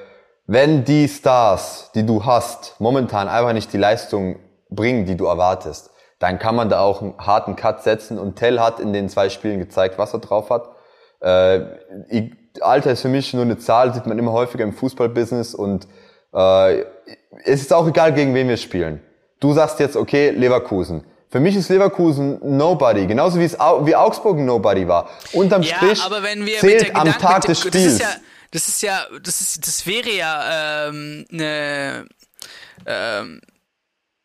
Speaker 2: wenn die Stars, die du hast, momentan einfach nicht die Leistung bringen, die du erwartest, dann kann man da auch einen harten Cut setzen. Und Tell hat in den zwei Spielen gezeigt, was er drauf hat. Äh, Alter ist für mich nur eine Zahl, sieht man immer häufiger im Fußballbusiness und äh, es ist auch egal, gegen wen wir spielen. Du sagst jetzt, okay, Leverkusen. Für mich ist Leverkusen Nobody, genauso wie es wie Augsburg Nobody war. Unterm ja, Strich
Speaker 1: aber wenn wir
Speaker 2: zählt am Tag des Spiels.
Speaker 1: Das ist ja, das ist ja, das ist, das wäre ja ähm, eine ähm,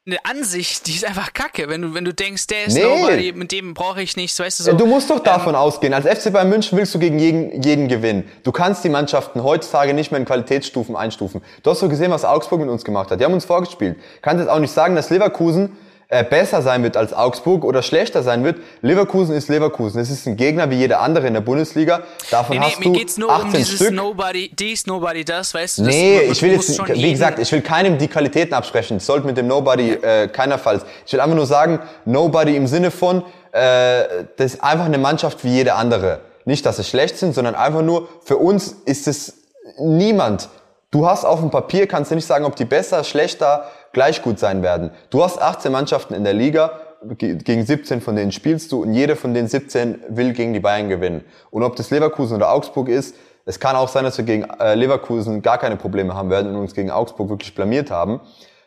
Speaker 1: eine Ansicht, die ist einfach kacke, wenn du, wenn du denkst, der ist nee. nobody, mit dem brauche ich nichts, weißt du so.
Speaker 2: Du musst doch davon ähm, ausgehen. Als FC Bayern München willst du gegen jeden, jeden gewinnen. Du kannst die Mannschaften heutzutage nicht mehr in Qualitätsstufen einstufen. Du hast doch gesehen, was Augsburg mit uns gemacht hat. Die haben uns vorgespielt. Kannst jetzt auch nicht sagen, dass Leverkusen äh, besser sein wird als Augsburg oder schlechter sein wird. Leverkusen ist Leverkusen. Es ist ein Gegner wie jeder andere in der Bundesliga. Davon nee, nee, hast mir du geht's nur 18 um dieses Stück.
Speaker 1: Nobody, dies, Nobody, das, weißt du?
Speaker 2: Nee, das, ich will jetzt, wie gesagt, ich will keinem die Qualitäten absprechen. Das sollte mit dem Nobody äh, keinerfalls. Ich will einfach nur sagen, Nobody im Sinne von, äh, das ist einfach eine Mannschaft wie jede andere. Nicht, dass sie schlecht sind, sondern einfach nur, für uns ist es niemand. Du hast auf dem Papier, kannst du nicht sagen, ob die besser, schlechter, gleich gut sein werden. Du hast 18 Mannschaften in der Liga, gegen 17 von denen spielst du und jede von den 17 will gegen die Bayern gewinnen. Und ob das Leverkusen oder Augsburg ist, es kann auch sein, dass wir gegen äh, Leverkusen gar keine Probleme haben werden und uns gegen Augsburg wirklich blamiert haben.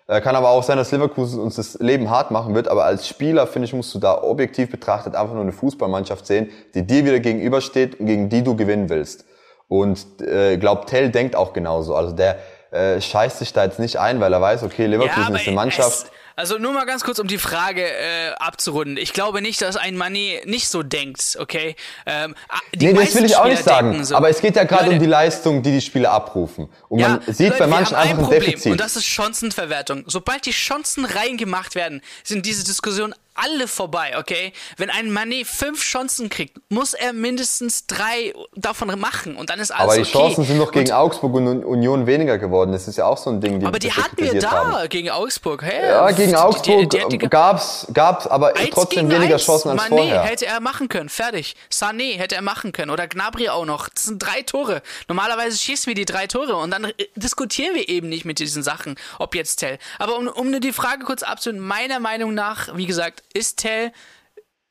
Speaker 2: Äh, kann aber auch sein, dass Leverkusen uns das Leben hart machen wird. Aber als Spieler, finde ich, musst du da objektiv betrachtet einfach nur eine Fußballmannschaft sehen, die dir wieder gegenübersteht und gegen die du gewinnen willst. Und äh, glaubt Tell denkt auch genauso. Also der äh, scheißt sich da jetzt nicht ein, weil er weiß, okay, Leverkusen ja, ist eine Mannschaft. Es,
Speaker 1: also nur mal ganz kurz, um die Frage äh, abzurunden. Ich glaube nicht, dass ein Mané nicht so denkt, okay? Ähm,
Speaker 2: ah, die nee, das will ich auch nicht sagen. So. Aber es geht ja gerade um die Leistung, die die Spieler abrufen. Und ja, man sieht Leute, bei manchen ein einfach ein Defizit.
Speaker 1: Und das ist Chancenverwertung. Sobald die Chancen reingemacht werden, sind diese Diskussionen alle vorbei, okay? Wenn ein Mané fünf Chancen kriegt, muss er mindestens drei davon machen und dann ist alles
Speaker 2: Aber die
Speaker 1: okay.
Speaker 2: Chancen sind noch gegen und, Augsburg und Union weniger geworden. Das ist ja auch so ein Ding,
Speaker 1: die Aber die hatten wir da haben. gegen Augsburg. Hey,
Speaker 2: ja, gegen Augsburg die, die, die, gab's, gab's aber trotzdem weniger eins. Chancen als
Speaker 1: Mané
Speaker 2: vorher.
Speaker 1: hätte er machen können, fertig. Sané hätte er machen können oder Gnabry auch noch. Das sind drei Tore. Normalerweise schießen wir die drei Tore und dann diskutieren wir eben nicht mit diesen Sachen, ob jetzt Tell. Aber um, um die Frage kurz abzuhören, meiner Meinung nach, wie gesagt, ist Tell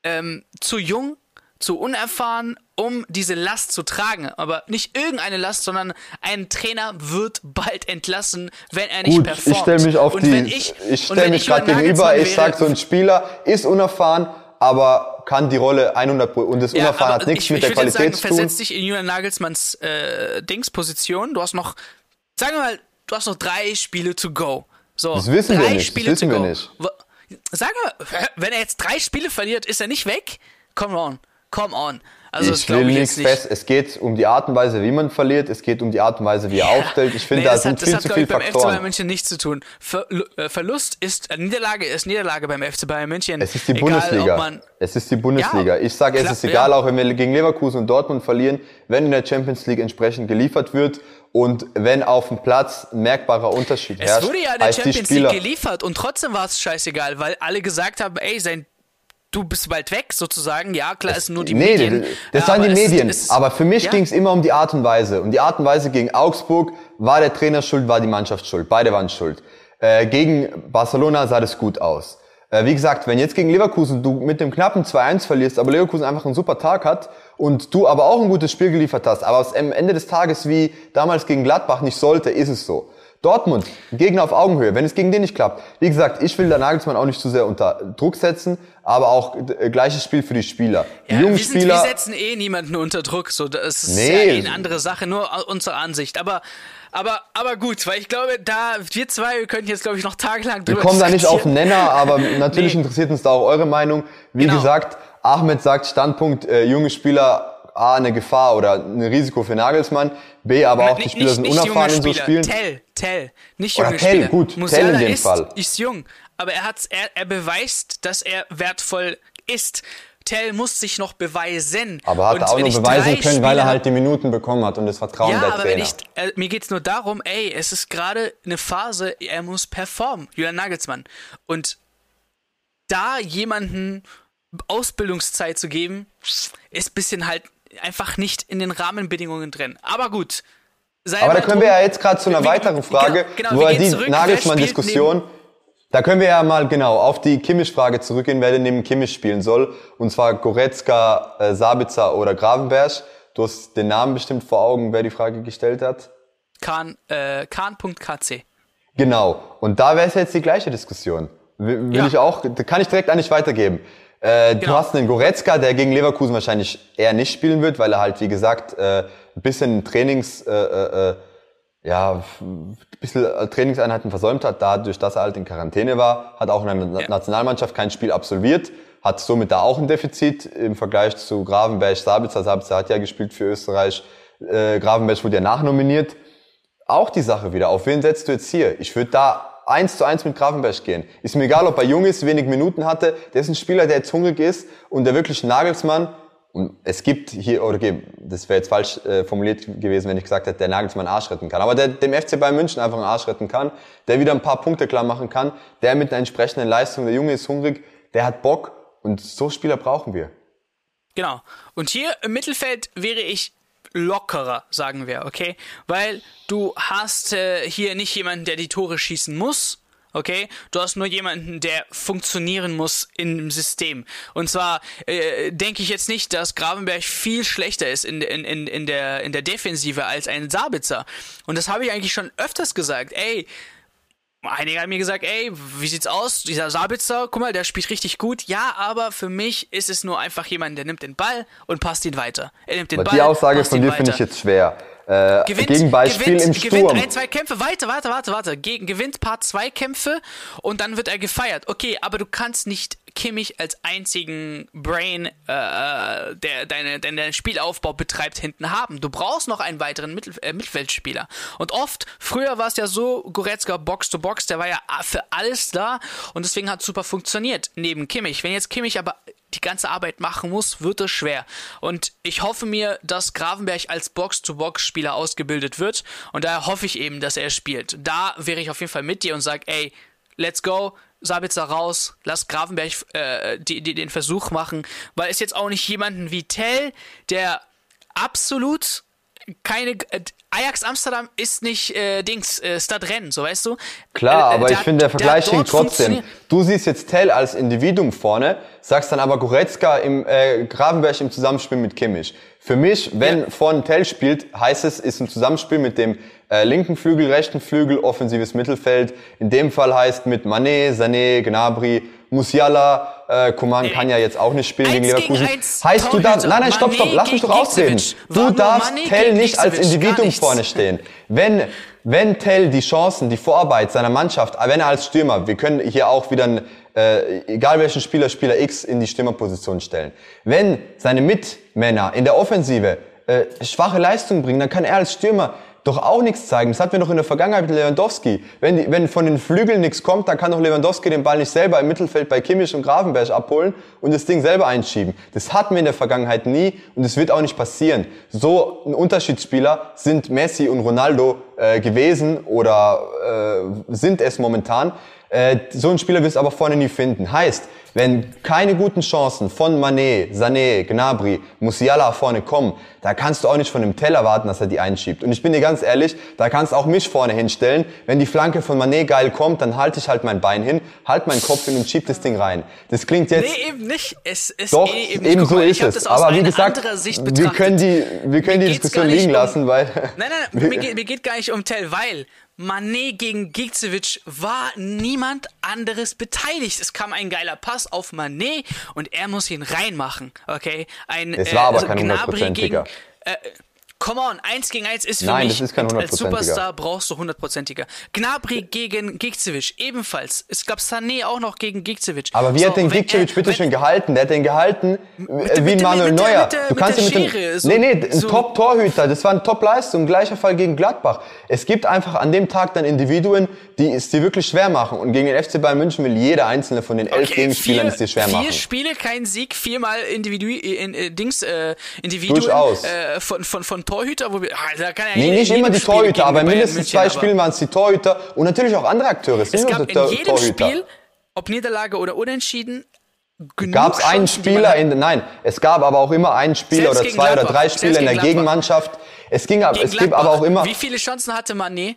Speaker 1: ähm, zu jung, zu unerfahren, um diese Last zu tragen. Aber nicht irgendeine Last, sondern ein Trainer wird bald entlassen, wenn er nicht Gut, performt.
Speaker 2: Ich stelle mich auf und die, ich, ich stelle mich gerade gegenüber, ich sag so ein Spieler ist unerfahren, aber kann die Rolle 100 und das ja, unerfahren hat nichts ich, mit ich der Qualität sagen, zu tun.
Speaker 1: Versetz dich in Julian Nagelsmanns äh, Dingsposition. Du hast noch, sagen wir mal, du hast noch drei Spiele to go. So,
Speaker 2: das wissen drei wir nicht. Spiele das wissen wir nicht.
Speaker 1: Sag mal, wenn er jetzt drei Spiele verliert, ist er nicht weg? Come on, come on. Also
Speaker 2: ich will nichts fest. Es geht um die Art und Weise, wie man verliert. Es geht um die Art und Weise, wie er ja. aufstellt. Ich finde, nee, da sind hat, viel zu viele Faktoren. Das hat beim FC Bayern
Speaker 1: München nichts zu tun. Ver äh, Verlust ist äh, Niederlage ist Niederlage beim FC Bayern München.
Speaker 2: Es ist die egal, Bundesliga. es ist die Bundesliga. Ja, ich sage, es ist egal, ja. auch wenn wir gegen Leverkusen und Dortmund verlieren, wenn in der Champions League entsprechend geliefert wird und wenn auf dem Platz ein merkbarer Unterschied herrscht.
Speaker 1: Es wurde ja in der Champions League geliefert und trotzdem war es scheißegal, weil alle gesagt haben, ey, sein du bist bald weg sozusagen. Ja, klar, es sind nur die nee, Medien.
Speaker 2: Das, das waren die Medien. Es, aber für mich ja? ging es immer um die Art und Weise. Und die Art und Weise gegen Augsburg war der Trainer schuld, war die Mannschaft schuld. Beide waren schuld. Äh, gegen Barcelona sah das gut aus. Äh, wie gesagt, wenn jetzt gegen Leverkusen du mit dem knappen 2-1 verlierst, aber Leverkusen einfach einen super Tag hat und du aber auch ein gutes Spiel geliefert hast, aber am Ende des Tages wie damals gegen Gladbach nicht sollte, ist es so. Dortmund, Gegner auf Augenhöhe, wenn es gegen den nicht klappt. Wie gesagt, ich will da Nagelsmann auch nicht zu sehr unter Druck setzen, aber auch äh, gleiches Spiel für die Spieler. Die
Speaker 1: Ja,
Speaker 2: jungen
Speaker 1: wir, sind,
Speaker 2: Spieler,
Speaker 1: wir setzen eh niemanden unter Druck, so das ist
Speaker 2: Nee.
Speaker 1: ja eh eine andere Sache, nur unsere Ansicht. Aber aber aber gut, weil ich glaube, da wir zwei wir könnten jetzt glaube ich noch tagelang
Speaker 2: wir
Speaker 1: drüber
Speaker 2: kommen da nicht auf den. Nenner, aber natürlich
Speaker 1: Nee.
Speaker 2: interessiert uns da auch eure Meinung. Wie
Speaker 1: Genau.
Speaker 2: gesagt, Ahmed sagt Standpunkt, äh, junge Spieler, A, eine Gefahr oder ein Risiko für Nagelsmann, B, aber auch die
Speaker 1: Nicht-
Speaker 2: Spieler sind
Speaker 1: nicht
Speaker 2: unerfahren in so. Spielen.
Speaker 1: Tell, Tell, nicht
Speaker 2: Oder
Speaker 1: junge
Speaker 2: Tell,
Speaker 1: Spieler.
Speaker 2: gut, Tell in dem
Speaker 1: ist,
Speaker 2: Fall.
Speaker 1: ist jung, aber er hat er, er beweist, dass er wertvoll ist. Tell muss sich noch beweisen.
Speaker 2: Aber hat
Speaker 1: Und
Speaker 2: er auch
Speaker 1: wenn
Speaker 2: nur beweisen können, weil er halt die Minuten bekommen hat und das Vertrauen
Speaker 1: ja,
Speaker 2: der
Speaker 1: aber wenn
Speaker 2: Trainer.
Speaker 1: ich, äh, mir geht's nur darum, ey, es ist gerade eine Phase, er muss performen, Julian Nagelsmann. Und da jemanden Ausbildungszeit zu geben, ist bisschen halt einfach nicht in den Rahmenbedingungen drin. Aber gut. Sei
Speaker 2: Aber da können wir ja jetzt gerade zu einer weiteren Frage,
Speaker 1: genau, genau,
Speaker 2: wo
Speaker 1: wir
Speaker 2: er die Nagelsmann-Diskussion, da können wir ja mal genau auf die Kimmich-Frage zurückgehen, wer denn neben Kimmich spielen soll. Und zwar Goretzka, äh, Sabitzer oder Gravenberg. Du hast den Namen bestimmt vor Augen, wer die Frage gestellt hat.
Speaker 1: Kahn, äh, Kahn.kc.
Speaker 2: Genau. Und da wäre es jetzt die gleiche Diskussion. Will, will
Speaker 1: Ja.
Speaker 2: ich auch, da kann ich direkt an dich weitergeben. Äh, Du
Speaker 1: Genau.
Speaker 2: hast einen Goretzka, der gegen Leverkusen wahrscheinlich eher nicht spielen wird, weil er halt, wie gesagt, äh, ein bisschen Trainings, äh, äh, äh, ja, ein bisschen Trainingseinheiten versäumt hat, dadurch, dass er halt in Quarantäne war, hat auch in der Na-
Speaker 1: Ja.
Speaker 2: Nationalmannschaft kein Spiel absolviert, hat somit da auch ein Defizit im Vergleich zu Gravenberg, Sabitzer. Sabitzer hat ja gespielt für Österreich, äh, Gravenberg wurde ja nachnominiert auch die Sache wieder. Auf wen setzt du jetzt hier? Ich würde da eins zu eins mit Grafenberg gehen. Ist mir egal, ob er jung ist, wenig Minuten hatte. Der ist ein Spieler, der jetzt hungrig ist und der wirklich Nagelsmann. Und es gibt hier, oder das wäre jetzt falsch äh, formuliert gewesen, wenn ich gesagt hätte, der Nagelsmann Arsch retten kann. Aber der dem FC Bayern München einfach einen Arsch retten kann, der wieder ein paar Punkte klar machen kann, der mit einer entsprechenden Leistung, der Junge ist hungrig, der hat Bock und so Spieler brauchen wir.
Speaker 1: Genau. Und hier im Mittelfeld wäre ich lockerer, sagen wir, okay? Weil du hast äh, hier nicht jemanden, der die Tore schießen muss, okay? Du hast nur jemanden, der funktionieren muss im System. Und zwar äh, denke ich jetzt nicht, dass Gravenberg viel schlechter ist in, in, in, in, der, in der Defensive als ein Sabitzer. Und das habe ich eigentlich schon öfters gesagt. Ey, Einige haben mir gesagt, ey, wie sieht's aus? Dieser Sabitzer, guck mal, der spielt richtig gut. Ja, aber für mich ist es nur einfach jemand, der nimmt den Ball und passt ihn weiter. Er nimmt den
Speaker 2: Aber
Speaker 1: Ball.
Speaker 2: die Aussage von dir finde ich jetzt schwer. Äh,
Speaker 1: Gewinnt,
Speaker 2: Gegenbeispiel
Speaker 1: gewinnt,
Speaker 2: im
Speaker 1: gewinnt
Speaker 2: Sturm.
Speaker 1: ein, zwei Kämpfe, warte, warte, warte, warte. Gegen, gewinnt paar zwei Kämpfe und dann wird er gefeiert. Okay, aber du kannst nicht Kimmich als einzigen Brain, äh, der deine, deinen Spielaufbau betreibt, hinten haben. Du brauchst noch einen weiteren Mittel, äh, Mittelfeldspieler. Und oft, früher war es ja so, Goretzka Box to Box, der war ja für alles da und deswegen hat super funktioniert neben Kimmich. Wenn jetzt Kimmich aber die ganze Arbeit machen muss, wird es schwer. Und ich hoffe mir, dass Gravenberg als Box-to-Box-Spieler ausgebildet wird. Und daher hoffe ich eben, dass er spielt. Da wäre ich auf jeden Fall mit dir und sage, ey, let's go, Sabitzer raus, lass Gravenberg äh, die, die, den Versuch machen, weil es jetzt auch nicht jemanden wie Tell, der absolut keine äh, Ajax Amsterdam ist nicht äh, Dings äh, Stadrennen, so weißt du?
Speaker 2: Klar,
Speaker 1: Äh,
Speaker 2: aber
Speaker 1: der
Speaker 2: ich finde, der Vergleich hinkt trotzdem. Du siehst jetzt Tell als Individuum vorne, sagst dann aber Goretzka im äh, Gravenberg im Zusammenspiel mit Kimmich. Für mich, wenn
Speaker 1: Ja.
Speaker 2: vorne Tell spielt, heißt es, ist ein Zusammenspiel mit dem äh, linken Flügel, rechten Flügel, offensives Mittelfeld. In dem Fall heißt mit Mané, Sané, Gnabry, Musiala, äh, Coman kann ja jetzt auch nicht spielen gegen
Speaker 1: gegen
Speaker 2: Leverkusen.
Speaker 1: eins
Speaker 2: heißt du da,
Speaker 1: Torhüter.
Speaker 2: nein, nein, stopp, stopp, lass mich doch
Speaker 1: gegen
Speaker 2: ausreden. Du darfst Tell
Speaker 1: gegen
Speaker 2: nicht als Individuum vorne stehen. Wenn, wenn Tell die Chancen, die Vorarbeit seiner Mannschaft, wenn er als Stürmer, wir können hier auch wieder, einen, äh, egal welchen Spieler, Spieler X in die Stürmerposition stellen. Wenn seine Mitmänner in der Offensive äh, schwache Leistung bringen, dann kann er als Stürmer doch auch nichts zeigen. Das hatten wir noch in der Vergangenheit mit Lewandowski. Wenn, die, wenn von den Flügeln nichts kommt, dann kann doch Lewandowski den Ball nicht selber im Mittelfeld bei Kimmich und Grafenberg abholen und das Ding selber einschieben. Das hatten wir in der Vergangenheit nie und es wird auch nicht passieren. So ein Unterschiedsspieler sind Messi und Ronaldo äh, gewesen oder äh, sind es momentan. Äh, so einen Spieler wirst du aber vorne nie finden. Heißt, Wenn keine guten Chancen von Mané, Sané, Gnabry, Musiala vorne kommen, da kannst du auch nicht von dem Teller warten, dass er die einschiebt. Und ich bin dir ganz ehrlich, da kannst du auch mich vorne hinstellen. Wenn die Flanke von Mané geil kommt, dann halte ich halt mein Bein hin, halt meinen Kopf hin und schieb das Ding rein. Das klingt jetzt...
Speaker 1: Nee, eben nicht. Es ist
Speaker 2: doch,
Speaker 1: eh eben,
Speaker 2: eben
Speaker 1: nicht.
Speaker 2: so
Speaker 1: mal,
Speaker 2: ist es. Aber wie gesagt, wir können die, wir können
Speaker 1: Mir
Speaker 2: die Diskussion liegen
Speaker 1: um-
Speaker 2: lassen, weil...
Speaker 1: Nein, nein, nein mir, geht, mir geht gar nicht um Tell, weil Mané gegen Gigzevic war niemand anderes beteiligt. Es kam ein geiler Pass auf Mané und er muss ihn reinmachen, okay? Ein,
Speaker 2: Es war aber kein
Speaker 1: Gnabry gegen, äh, Come on, eins gegen eins ist für
Speaker 2: Nein,
Speaker 1: mich
Speaker 2: das ist kein
Speaker 1: als. Superstar brauchst du hundertprozentiger. Gnabry gegen Gigzevic ebenfalls. Es gab Sané auch noch gegen Gigzevic.
Speaker 2: Aber wie
Speaker 1: So,
Speaker 2: hat den Gigcevic bitte schön gehalten? Der hat den gehalten äh,
Speaker 1: der-
Speaker 2: wie
Speaker 1: mit der-
Speaker 2: Manuel
Speaker 1: mit der-
Speaker 2: Neuer.
Speaker 1: mit der-
Speaker 2: du
Speaker 1: mit
Speaker 2: kannst
Speaker 1: der
Speaker 2: ihn mit dem,
Speaker 1: so-
Speaker 2: nee, nee, ein
Speaker 1: so-
Speaker 2: Top-Torhüter. Das war eine Top-Leistung. Gleicher Fall gegen Gladbach. Es gibt einfach an dem Tag dann Individuen, die es dir wirklich schwer machen. Und gegen den FC Bayern München will jeder einzelne von den elf
Speaker 1: Okay,
Speaker 2: Gegenspielern
Speaker 1: vier,
Speaker 2: es dir schwer
Speaker 1: vier
Speaker 2: machen.
Speaker 1: Spiele, kein Sieg, viermal Individu in, äh, Dings, äh, Individuen
Speaker 2: Durchaus.
Speaker 1: äh, von, von, von Torhüter, wo wir, ah, da kann ja
Speaker 2: Nee, nicht
Speaker 1: in
Speaker 2: immer die
Speaker 1: Spiel
Speaker 2: Torhüter, aber
Speaker 1: Bayern
Speaker 2: mindestens
Speaker 1: München,
Speaker 2: zwei Spielen waren es die Torhüter und natürlich auch andere Akteure. Es
Speaker 1: Es gab in jedem
Speaker 2: Torhüter.
Speaker 1: Spiel, ob Niederlage oder Unentschieden,
Speaker 2: Gab es einen Spieler in, nein, es gab aber auch immer einen Spieler oder zwei oder
Speaker 1: Gladbach.
Speaker 2: drei
Speaker 1: Selbst
Speaker 2: Spieler in der
Speaker 1: Gladbach.
Speaker 2: Gegenmannschaft. Es ging, ab- es gibt aber auch immer,
Speaker 1: Wie viele Chancen hatte Mané?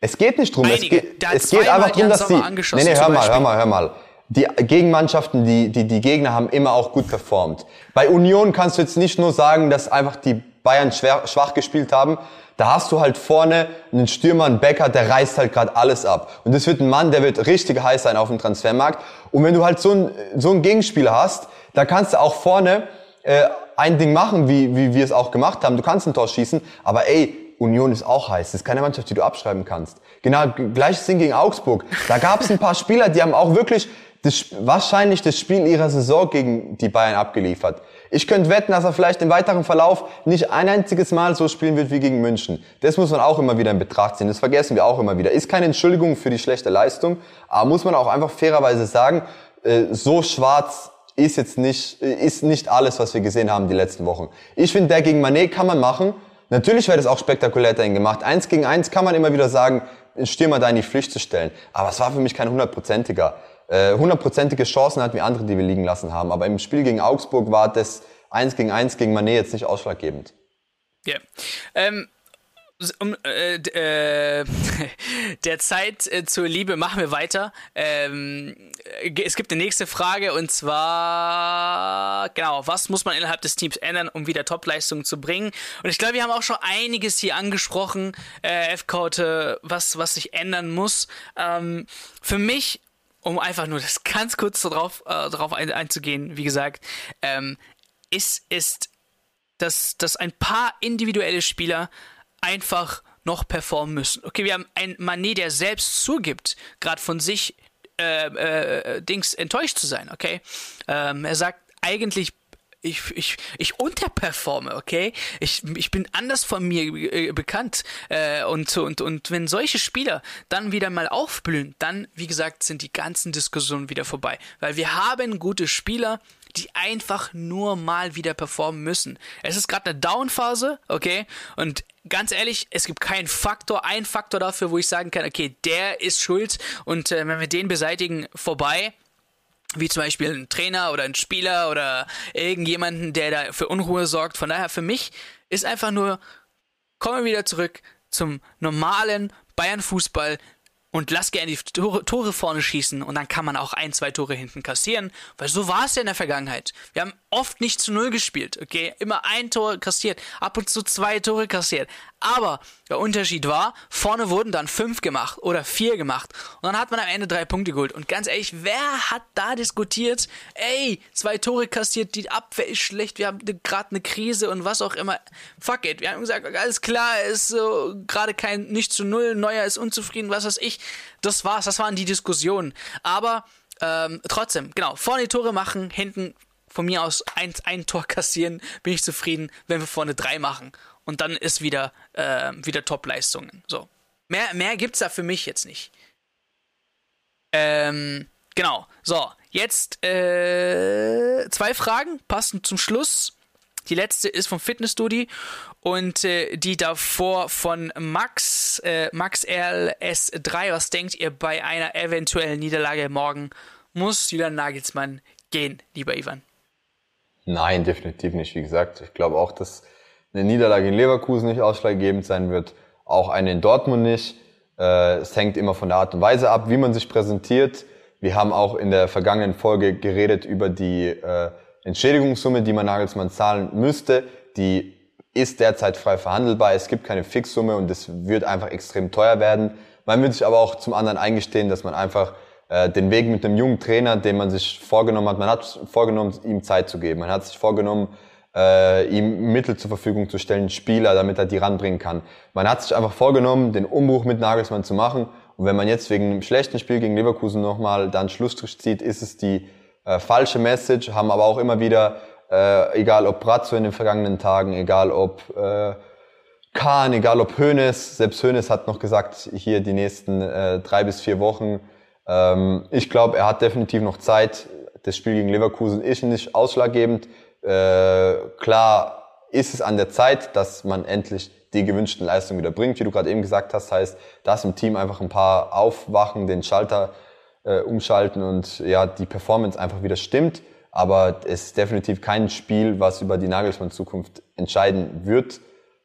Speaker 2: Es geht nicht drum. Es
Speaker 1: Einige.
Speaker 2: geht,
Speaker 1: Der hat
Speaker 2: es geht einfach drum,
Speaker 1: Jan
Speaker 2: dass die. Nee, nee, hör mal, hör mal, hör mal. Die Gegenmannschaften, die, die, die Gegner haben immer auch gut performt. Bei Union kannst du jetzt nicht nur sagen, dass einfach die Bayern schwer, schwach gespielt haben. Da hast du halt vorne einen Stürmer, einen Becker, der reißt halt gerade alles ab. Und das wird ein Mann, der wird richtig heiß sein auf dem Transfermarkt. Und wenn du halt so einen, so einen Gegenspieler hast, da kannst du auch vorne äh, ein Ding machen, wie, wie wir es auch gemacht haben. Du kannst ein Tor schießen, aber ey, Union ist auch heiß. Das ist keine Mannschaft, die du abschreiben kannst. Genau, gleiches Ding gegen Augsburg. Da gab es ein paar Spieler, die haben auch wirklich das, wahrscheinlich das Spiel ihrer Saison gegen die Bayern abgeliefert. Ich könnte wetten, dass er vielleicht im weiteren Verlauf nicht ein einziges Mal so spielen wird wie gegen München. Das muss man auch immer wieder in Betracht ziehen. Das vergessen wir auch immer wieder. Ist keine Entschuldigung für die schlechte Leistung, aber muss man auch einfach fairerweise sagen, äh, so schwarz ist jetzt nicht, äh, ist nicht alles, was wir gesehen haben die letzten Wochen. Ich finde, der gegen Manet kann man machen. Natürlich wäre das auch spektakulär dahin gemacht. Eins gegen eins kann man immer wieder sagen, Stürmer da in die Pflicht zu stellen. Aber es war für mich kein hundertprozentiger. Äh, Hundertprozentige Chancen hatten wir andere, die wir liegen lassen haben. Aber im Spiel gegen Augsburg war das eins gegen eins gegen Manet jetzt nicht ausschlaggebend.
Speaker 1: Ja. Ähm, s- um, äh, äh, der Zeit äh, zur Liebe machen wir weiter. Ähm, äh, es gibt eine nächste Frage und zwar, genau, was muss man innerhalb des Teams ändern, um wieder Topleistungen zu bringen? Und ich glaube, wir haben auch schon einiges hier angesprochen, äh, F-Cote, was, was sich ändern muss. Ähm, für mich, um einfach nur das ganz kurz darauf, äh, darauf ein, einzugehen, wie gesagt, ähm, ist, ist dass, dass ein paar individuelle Spieler einfach noch performen müssen. Okay, wir haben einen Manet, der selbst zugibt, gerade von sich äh, äh, Dings enttäuscht zu sein, okay? Ähm, er sagt eigentlich, ich, ich, ich unterperforme, okay? Ich, ich bin anders von mir äh, bekannt. Äh, und, und, und wenn solche Spieler dann wieder mal aufblühen, dann, wie gesagt, sind die ganzen Diskussionen wieder vorbei. Weil wir haben gute Spieler, die einfach nur mal wieder performen müssen. Es ist gerade eine Down-Phase, okay? Und ganz ehrlich, es gibt keinen Faktor, einen Faktor dafür, wo ich sagen kann, okay, der ist schuld und äh, wenn wir den beseitigen, vorbei. Wie zum Beispiel ein Trainer oder ein Spieler oder irgendjemanden, der da für Unruhe sorgt. Von daher, für mich ist einfach nur, kommen wir wieder zurück zum normalen Bayern-Fußball und lass gerne die Tore, Tore vorne schießen und dann kann man auch ein, zwei Tore hinten kassieren, weil so war es ja in der Vergangenheit. Wir haben oft nicht zu Null gespielt, okay? Immer ein Tor kassiert, ab und zu zwei Tore kassiert. Aber der Unterschied war, vorne wurden dann fünf gemacht oder vier gemacht und dann hat man am Ende drei Punkte geholt. Und ganz ehrlich, wer hat da diskutiert, ey, zwei Tore kassiert, die Abwehr ist schlecht, wir haben gerade eine Krise und was auch immer. Fuck it, wir haben gesagt, alles klar, ist so gerade kein nicht zu null, Neuer ist unzufrieden, was weiß ich. Das war's, das waren die Diskussionen. Aber ähm, trotzdem, genau, vorne die Tore machen, hinten von mir aus ein, ein Tor kassieren, bin ich zufrieden, wenn wir vorne drei machen. Und dann ist wieder, äh, wieder Top-Leistungen. So. Mehr, mehr gibt's da für mich jetzt nicht. Ähm, genau. So, jetzt äh, zwei Fragen passen zum Schluss. Die letzte ist vom Fitnessstudie und äh, die davor von Max, äh, Max RLS3. Was denkt ihr bei einer eventuellen Niederlage morgen muss Julian Nagelsmann gehen, lieber Ivan?
Speaker 2: Nein, definitiv nicht. Wie gesagt, ich glaube auch, dass eine Niederlage in Leverkusen nicht ausschlaggebend sein wird, auch eine in Dortmund nicht. Äh, es hängt immer von der Art und Weise ab, wie man sich präsentiert. Wir haben auch in der vergangenen Folge geredet über die äh, Entschädigungssumme, die man Nagelsmann zahlen müsste. Die ist derzeit frei verhandelbar. Es gibt keine Fixsumme und es wird einfach extrem teuer werden. Man wird sich aber auch zum anderen eingestehen, dass man einfach äh, den Weg mit einem jungen Trainer, den man sich vorgenommen hat, man hat vorgenommen, ihm Zeit zu geben. Man hat sich vorgenommen, äh, ihm Mittel zur Verfügung zu stellen, Spieler, damit er die ranbringen kann. Man hat sich einfach vorgenommen, den Umbruch mit Nagelsmann zu machen. Und wenn man jetzt wegen einem schlechten Spiel gegen Leverkusen nochmal dann Schlussstrich zieht, ist es die äh, falsche Message, haben aber auch immer wieder, äh, egal ob Brazzo in den vergangenen Tagen, egal ob äh, Kahn, egal ob Hoeneß, selbst Hoeneß hat noch gesagt, hier die nächsten äh, drei bis vier Wochen ähm, ich glaube, er hat definitiv noch Zeit. Das Spiel gegen Leverkusen ist nicht ausschlaggebend. Äh, klar ist es an der Zeit, dass man endlich die gewünschten Leistungen wieder bringt, wie du gerade eben gesagt hast. Heißt, dass im Team einfach ein paar aufwachen, den Schalter äh, umschalten und ja die Performance einfach wieder stimmt. Aber es ist definitiv kein Spiel, was über die Nagelsmann-Zukunft entscheiden wird.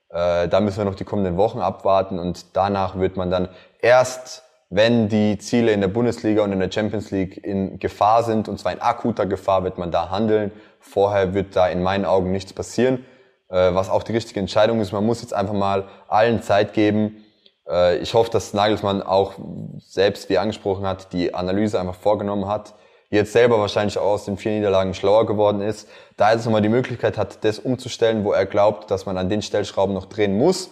Speaker 2: Äh, da müssen wir noch die kommenden Wochen abwarten und danach wird man dann erst wenn die Ziele in der Bundesliga und in der Champions League in Gefahr sind, und zwar in akuter Gefahr, wird man da handeln. Vorher wird da in meinen Augen nichts passieren, äh, was auch die richtige Entscheidung ist. Man muss jetzt einfach mal allen Zeit geben. Äh, ich hoffe, dass Nagelsmann auch selbst, wie er angesprochen hat, die Analyse einfach vorgenommen hat. Jetzt selber wahrscheinlich auch aus den vier Niederlagen schlauer geworden ist. Da jetzt nochmal die Möglichkeit hat, das umzustellen, wo er glaubt, dass man an den Stellschrauben noch drehen muss.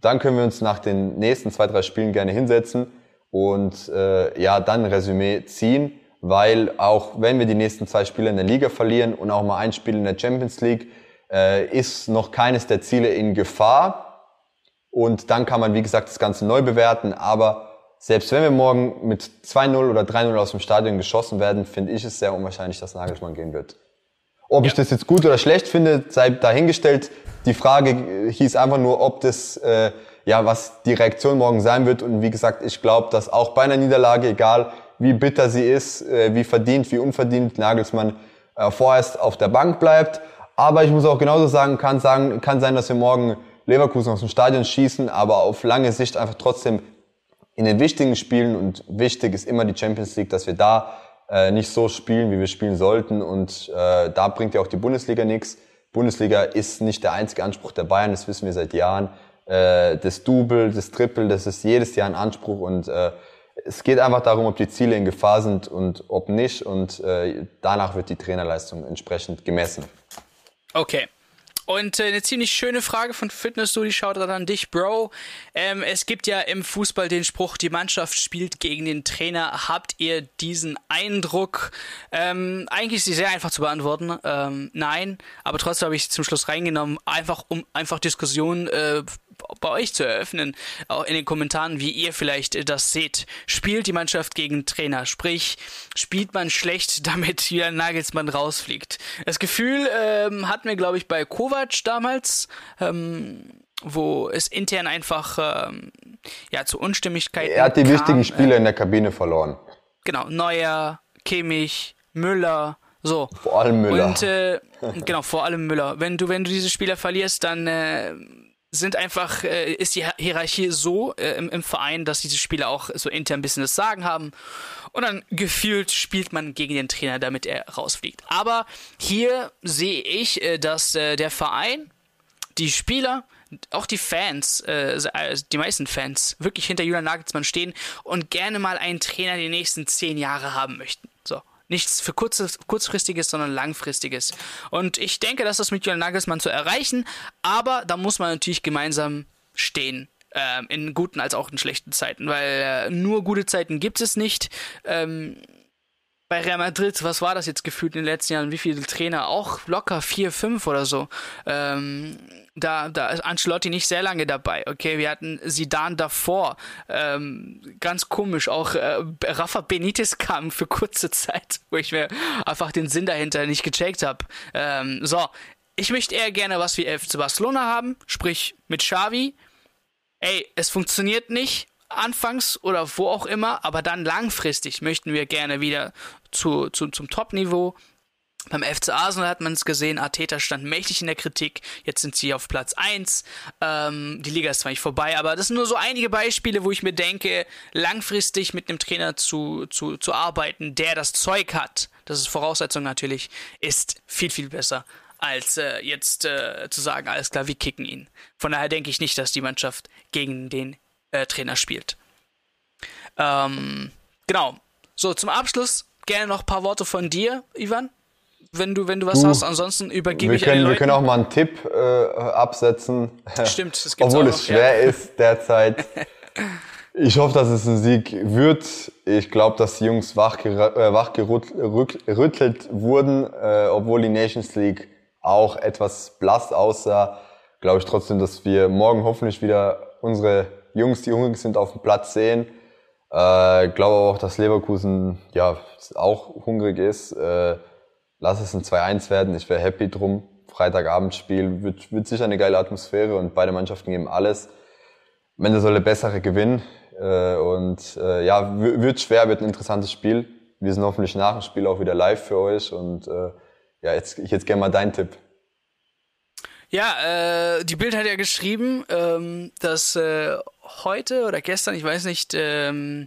Speaker 2: Dann können wir uns nach den nächsten zwei, drei Spielen gerne hinsetzen und äh, ja, dann ein Resümee ziehen, weil auch wenn wir die nächsten zwei Spiele in der Liga verlieren und auch mal ein Spiel in der Champions League, äh, ist noch keines der Ziele in Gefahr. Und dann kann man, wie gesagt, das Ganze neu bewerten. Aber selbst wenn wir morgen mit 2-0 oder 3-0 aus dem Stadion geschossen werden, finde ich es sehr unwahrscheinlich, dass Nagelsmann gehen wird. Ob ja. ich das jetzt gut oder schlecht finde, sei dahingestellt. Die Frage hieß einfach nur, ob das äh, ja, was die Reaktion morgen sein wird. Und wie gesagt, ich glaube, dass auch bei einer Niederlage, egal wie bitter sie ist, äh, wie verdient, wie unverdient, Nagelsmann äh, vorerst auf der Bank bleibt. Aber ich muss auch genauso sagen, kann sagen, kann sein, dass wir morgen Leverkusen aus dem Stadion schießen, aber auf lange Sicht einfach trotzdem in den wichtigen Spielen und wichtig ist immer die Champions League, dass wir da äh, nicht so spielen, wie wir spielen sollten und äh, da bringt ja auch die Bundesliga nichts. Bundesliga ist nicht der einzige Anspruch der Bayern, das wissen wir seit Jahren äh, das Double, das Triple, das ist jedes Jahr ein Anspruch und äh, es geht einfach darum, ob die Ziele in Gefahr sind und ob nicht und äh, danach wird die Trainerleistung entsprechend gemessen.
Speaker 1: Okay. Und äh, eine ziemlich schöne Frage von Fitness die schaut dann an dich, Bro. Ähm, es gibt ja im Fußball den Spruch, die Mannschaft spielt gegen den Trainer. Habt ihr diesen Eindruck? Ähm, eigentlich ist sie sehr einfach zu beantworten. Ähm, nein, aber trotzdem habe ich zum Schluss reingenommen, einfach um einfach Diskussionen äh, bei euch zu eröffnen, auch in den Kommentaren, wie ihr vielleicht das seht. Spielt die Mannschaft gegen Trainer? Sprich, spielt man schlecht, damit Julian Nagelsmann rausfliegt? Das Gefühl ähm, hatten wir, glaube ich, bei Kovac damals, ähm, wo es intern einfach ähm, ja zu Unstimmigkeiten
Speaker 2: Er hat die kam. wichtigen Spiele äh, in der Kabine verloren.
Speaker 1: Genau, Neuer, Kimmich, Müller, so.
Speaker 2: Vor allem Müller.
Speaker 1: Und äh, genau, vor allem Müller. Wenn du, wenn du diese Spieler verlierst, dann äh, sind einfach, äh, ist die Hierarchie so äh, im, im, Verein, dass diese Spieler auch so intern ein bisschen das Sagen haben. Und dann gefühlt spielt man gegen den Trainer, damit er rausfliegt. Aber hier sehe ich, äh, dass äh, der Verein, die Spieler, auch die Fans, äh, also die meisten Fans, wirklich hinter Julian Nagelsmann stehen und gerne mal einen Trainer die nächsten zehn Jahre haben möchten. Nichts für kurzes, kurzfristiges, sondern langfristiges. Und ich denke, dass das mit Julian Nagelsmann zu erreichen, aber da muss man natürlich gemeinsam stehen. Ähm, in guten als auch in schlechten Zeiten, weil äh, nur gute Zeiten gibt es nicht. Ähm, bei Real Madrid, was war das jetzt gefühlt in den letzten Jahren? Wie viele Trainer? Auch locker vier, fünf oder so. Ähm, da, da ist Ancelotti nicht sehr lange dabei. Okay, wir hatten Sidan davor. Ähm, ganz komisch. Auch äh, Rafa Benitez kam für kurze Zeit, wo ich mir einfach den Sinn dahinter nicht gecheckt habe. Ähm, so, ich möchte eher gerne was wie FC Barcelona haben, sprich mit Xavi. Ey, es funktioniert nicht anfangs oder wo auch immer, aber dann langfristig möchten wir gerne wieder zu, zu, zum Top-Niveau. Beim FC Arsenal hat man es gesehen, Arteta stand mächtig in der Kritik, jetzt sind sie auf Platz 1. Ähm, die Liga ist zwar nicht vorbei, aber das sind nur so einige Beispiele, wo ich mir denke, langfristig mit einem Trainer zu, zu, zu arbeiten, der das Zeug hat, das ist Voraussetzung natürlich, ist viel, viel besser als äh, jetzt äh, zu sagen, alles klar, wir kicken ihn. Von daher denke ich nicht, dass die Mannschaft gegen den äh, Trainer spielt. Ähm, genau. So, zum Abschluss gerne noch ein paar Worte von dir, Ivan. Wenn du, wenn du was du, hast, ansonsten übergebe
Speaker 2: wir
Speaker 1: ich
Speaker 2: können, Wir können auch mal einen Tipp äh, absetzen.
Speaker 1: Stimmt,
Speaker 2: das gibt's Obwohl auch noch, es schwer ja. ist derzeit. Ich hoffe, dass es ein Sieg wird. Ich glaube, dass die Jungs wachgerüttelt äh, wach wurden, äh, obwohl die Nations League auch etwas blass aussah. Glaube ich trotzdem, dass wir morgen hoffentlich wieder unsere Jungs, die hungrig sind, auf dem Platz sehen. Äh, glaube auch, dass Leverkusen ja auch hungrig ist. Äh, lass es ein 2-1 werden. Ich wäre happy drum. Freitagabendspiel wird, wird sicher eine geile Atmosphäre und beide Mannschaften geben alles. Am Ende soll der bessere gewinnen. Äh, und äh, ja, wird schwer, wird ein interessantes Spiel. Wir sind hoffentlich nach dem Spiel auch wieder live für euch. Und äh, ja, jetzt ich jetzt gerne mal deinen Tipp.
Speaker 1: Ja, äh, die Bild hat ja geschrieben, ähm, dass äh, heute oder gestern, ich weiß nicht, ähm,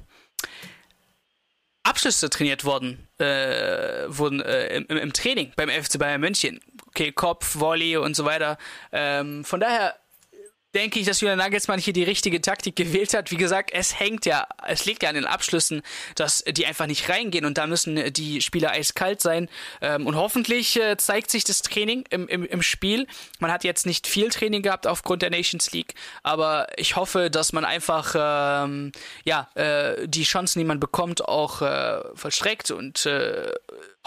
Speaker 1: Abschlüsse trainiert worden, äh, wurden äh, im, im, Training beim FC Bayern München. Okay, Kopf, Volley und so weiter. Ähm, von daher denke ich, dass Julian Nagelsmann hier die richtige Taktik gewählt hat. Wie gesagt, es hängt ja, es liegt ja an den Abschlüssen, dass die einfach nicht reingehen und da müssen die Spieler eiskalt sein. Ähm, und hoffentlich äh, zeigt sich das Training im, im, im Spiel. Man hat jetzt nicht viel Training gehabt aufgrund der Nations League, aber ich hoffe, dass man einfach ähm, ja äh, die Chancen, die man bekommt, auch äh, vollstreckt und äh,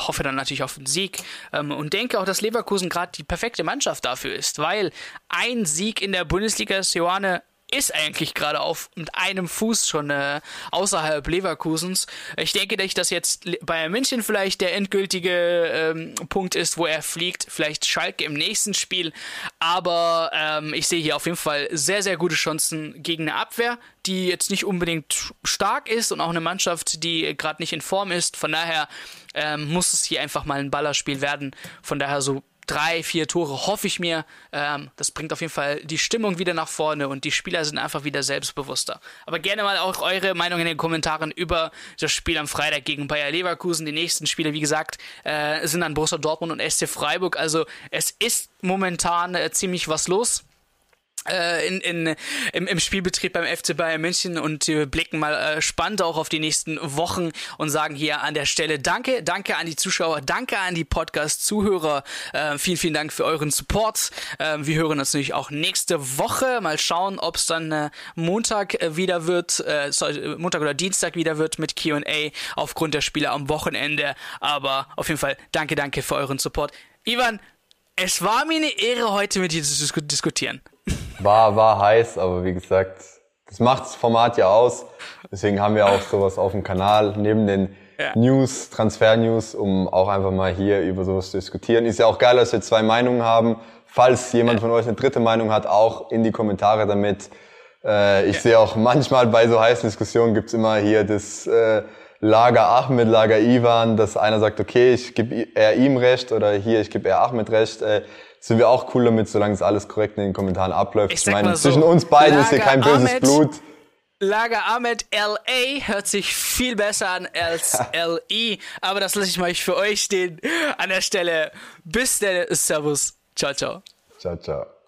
Speaker 1: hoffe dann natürlich auf einen Sieg ähm, und denke auch, dass Leverkusen gerade die perfekte Mannschaft dafür ist, weil ein Sieg in der Bundesliga Sioane ist eigentlich gerade auf mit einem Fuß schon äh, außerhalb Leverkusens. Ich denke, dass das jetzt Bayern München vielleicht der endgültige ähm, Punkt ist, wo er fliegt. Vielleicht Schalke im nächsten Spiel. Aber ähm, ich sehe hier auf jeden Fall sehr, sehr gute Chancen gegen eine Abwehr, die jetzt nicht unbedingt stark ist und auch eine Mannschaft, die gerade nicht in Form ist. Von daher ähm, muss es hier einfach mal ein Ballerspiel werden. Von daher so drei, vier Tore hoffe ich mir. Ähm, das bringt auf jeden Fall die Stimmung wieder nach vorne und die Spieler sind einfach wieder selbstbewusster. Aber gerne mal auch eure Meinung in den Kommentaren über das Spiel am Freitag gegen Bayer Leverkusen. Die nächsten Spiele, wie gesagt, äh, sind dann Borussia Dortmund und SC Freiburg. Also es ist momentan äh, ziemlich was los in, in, im, im Spielbetrieb beim FC Bayern München und wir blicken mal äh, spannend auch auf die nächsten Wochen und sagen hier an der Stelle Danke, danke an die Zuschauer, danke an die Podcast-Zuhörer, äh, vielen, vielen Dank für euren Support. Äh, wir hören uns natürlich auch nächste Woche, mal schauen, ob es dann äh, Montag äh, wieder wird, äh, sorry, Montag oder Dienstag wieder wird mit Q&A aufgrund der Spiele am Wochenende, aber auf jeden Fall danke, danke für euren Support. Ivan, es war mir eine Ehre, heute mit dir zu diskutieren.
Speaker 2: War, war heiß, aber wie gesagt, das macht das Format ja aus. Deswegen haben wir auch sowas auf dem Kanal, neben den ja. News, Transfer-News, um auch einfach mal hier über sowas zu diskutieren. Ist ja auch geil, dass wir zwei Meinungen haben. Falls jemand von euch eine dritte Meinung hat, auch in die Kommentare damit. Äh, ich ja. sehe auch manchmal bei so heißen Diskussionen gibt's immer hier das äh, Lager Ahmed, Lager Ivan, dass einer sagt, okay, ich gebe eher ihm recht oder hier, ich gebe eher Ahmed recht. Äh, sind wir auch cool damit, solange es alles korrekt in den Kommentaren abläuft.
Speaker 1: Ich, ich meine,
Speaker 2: so, zwischen uns beiden Lager ist hier kein böses Ahmed, Blut.
Speaker 1: Lager Ahmed LA hört sich viel besser an als LE, aber das lasse ich mal für euch stehen. An der Stelle, bis dann, Servus, ciao, ciao.
Speaker 2: Ciao, ciao.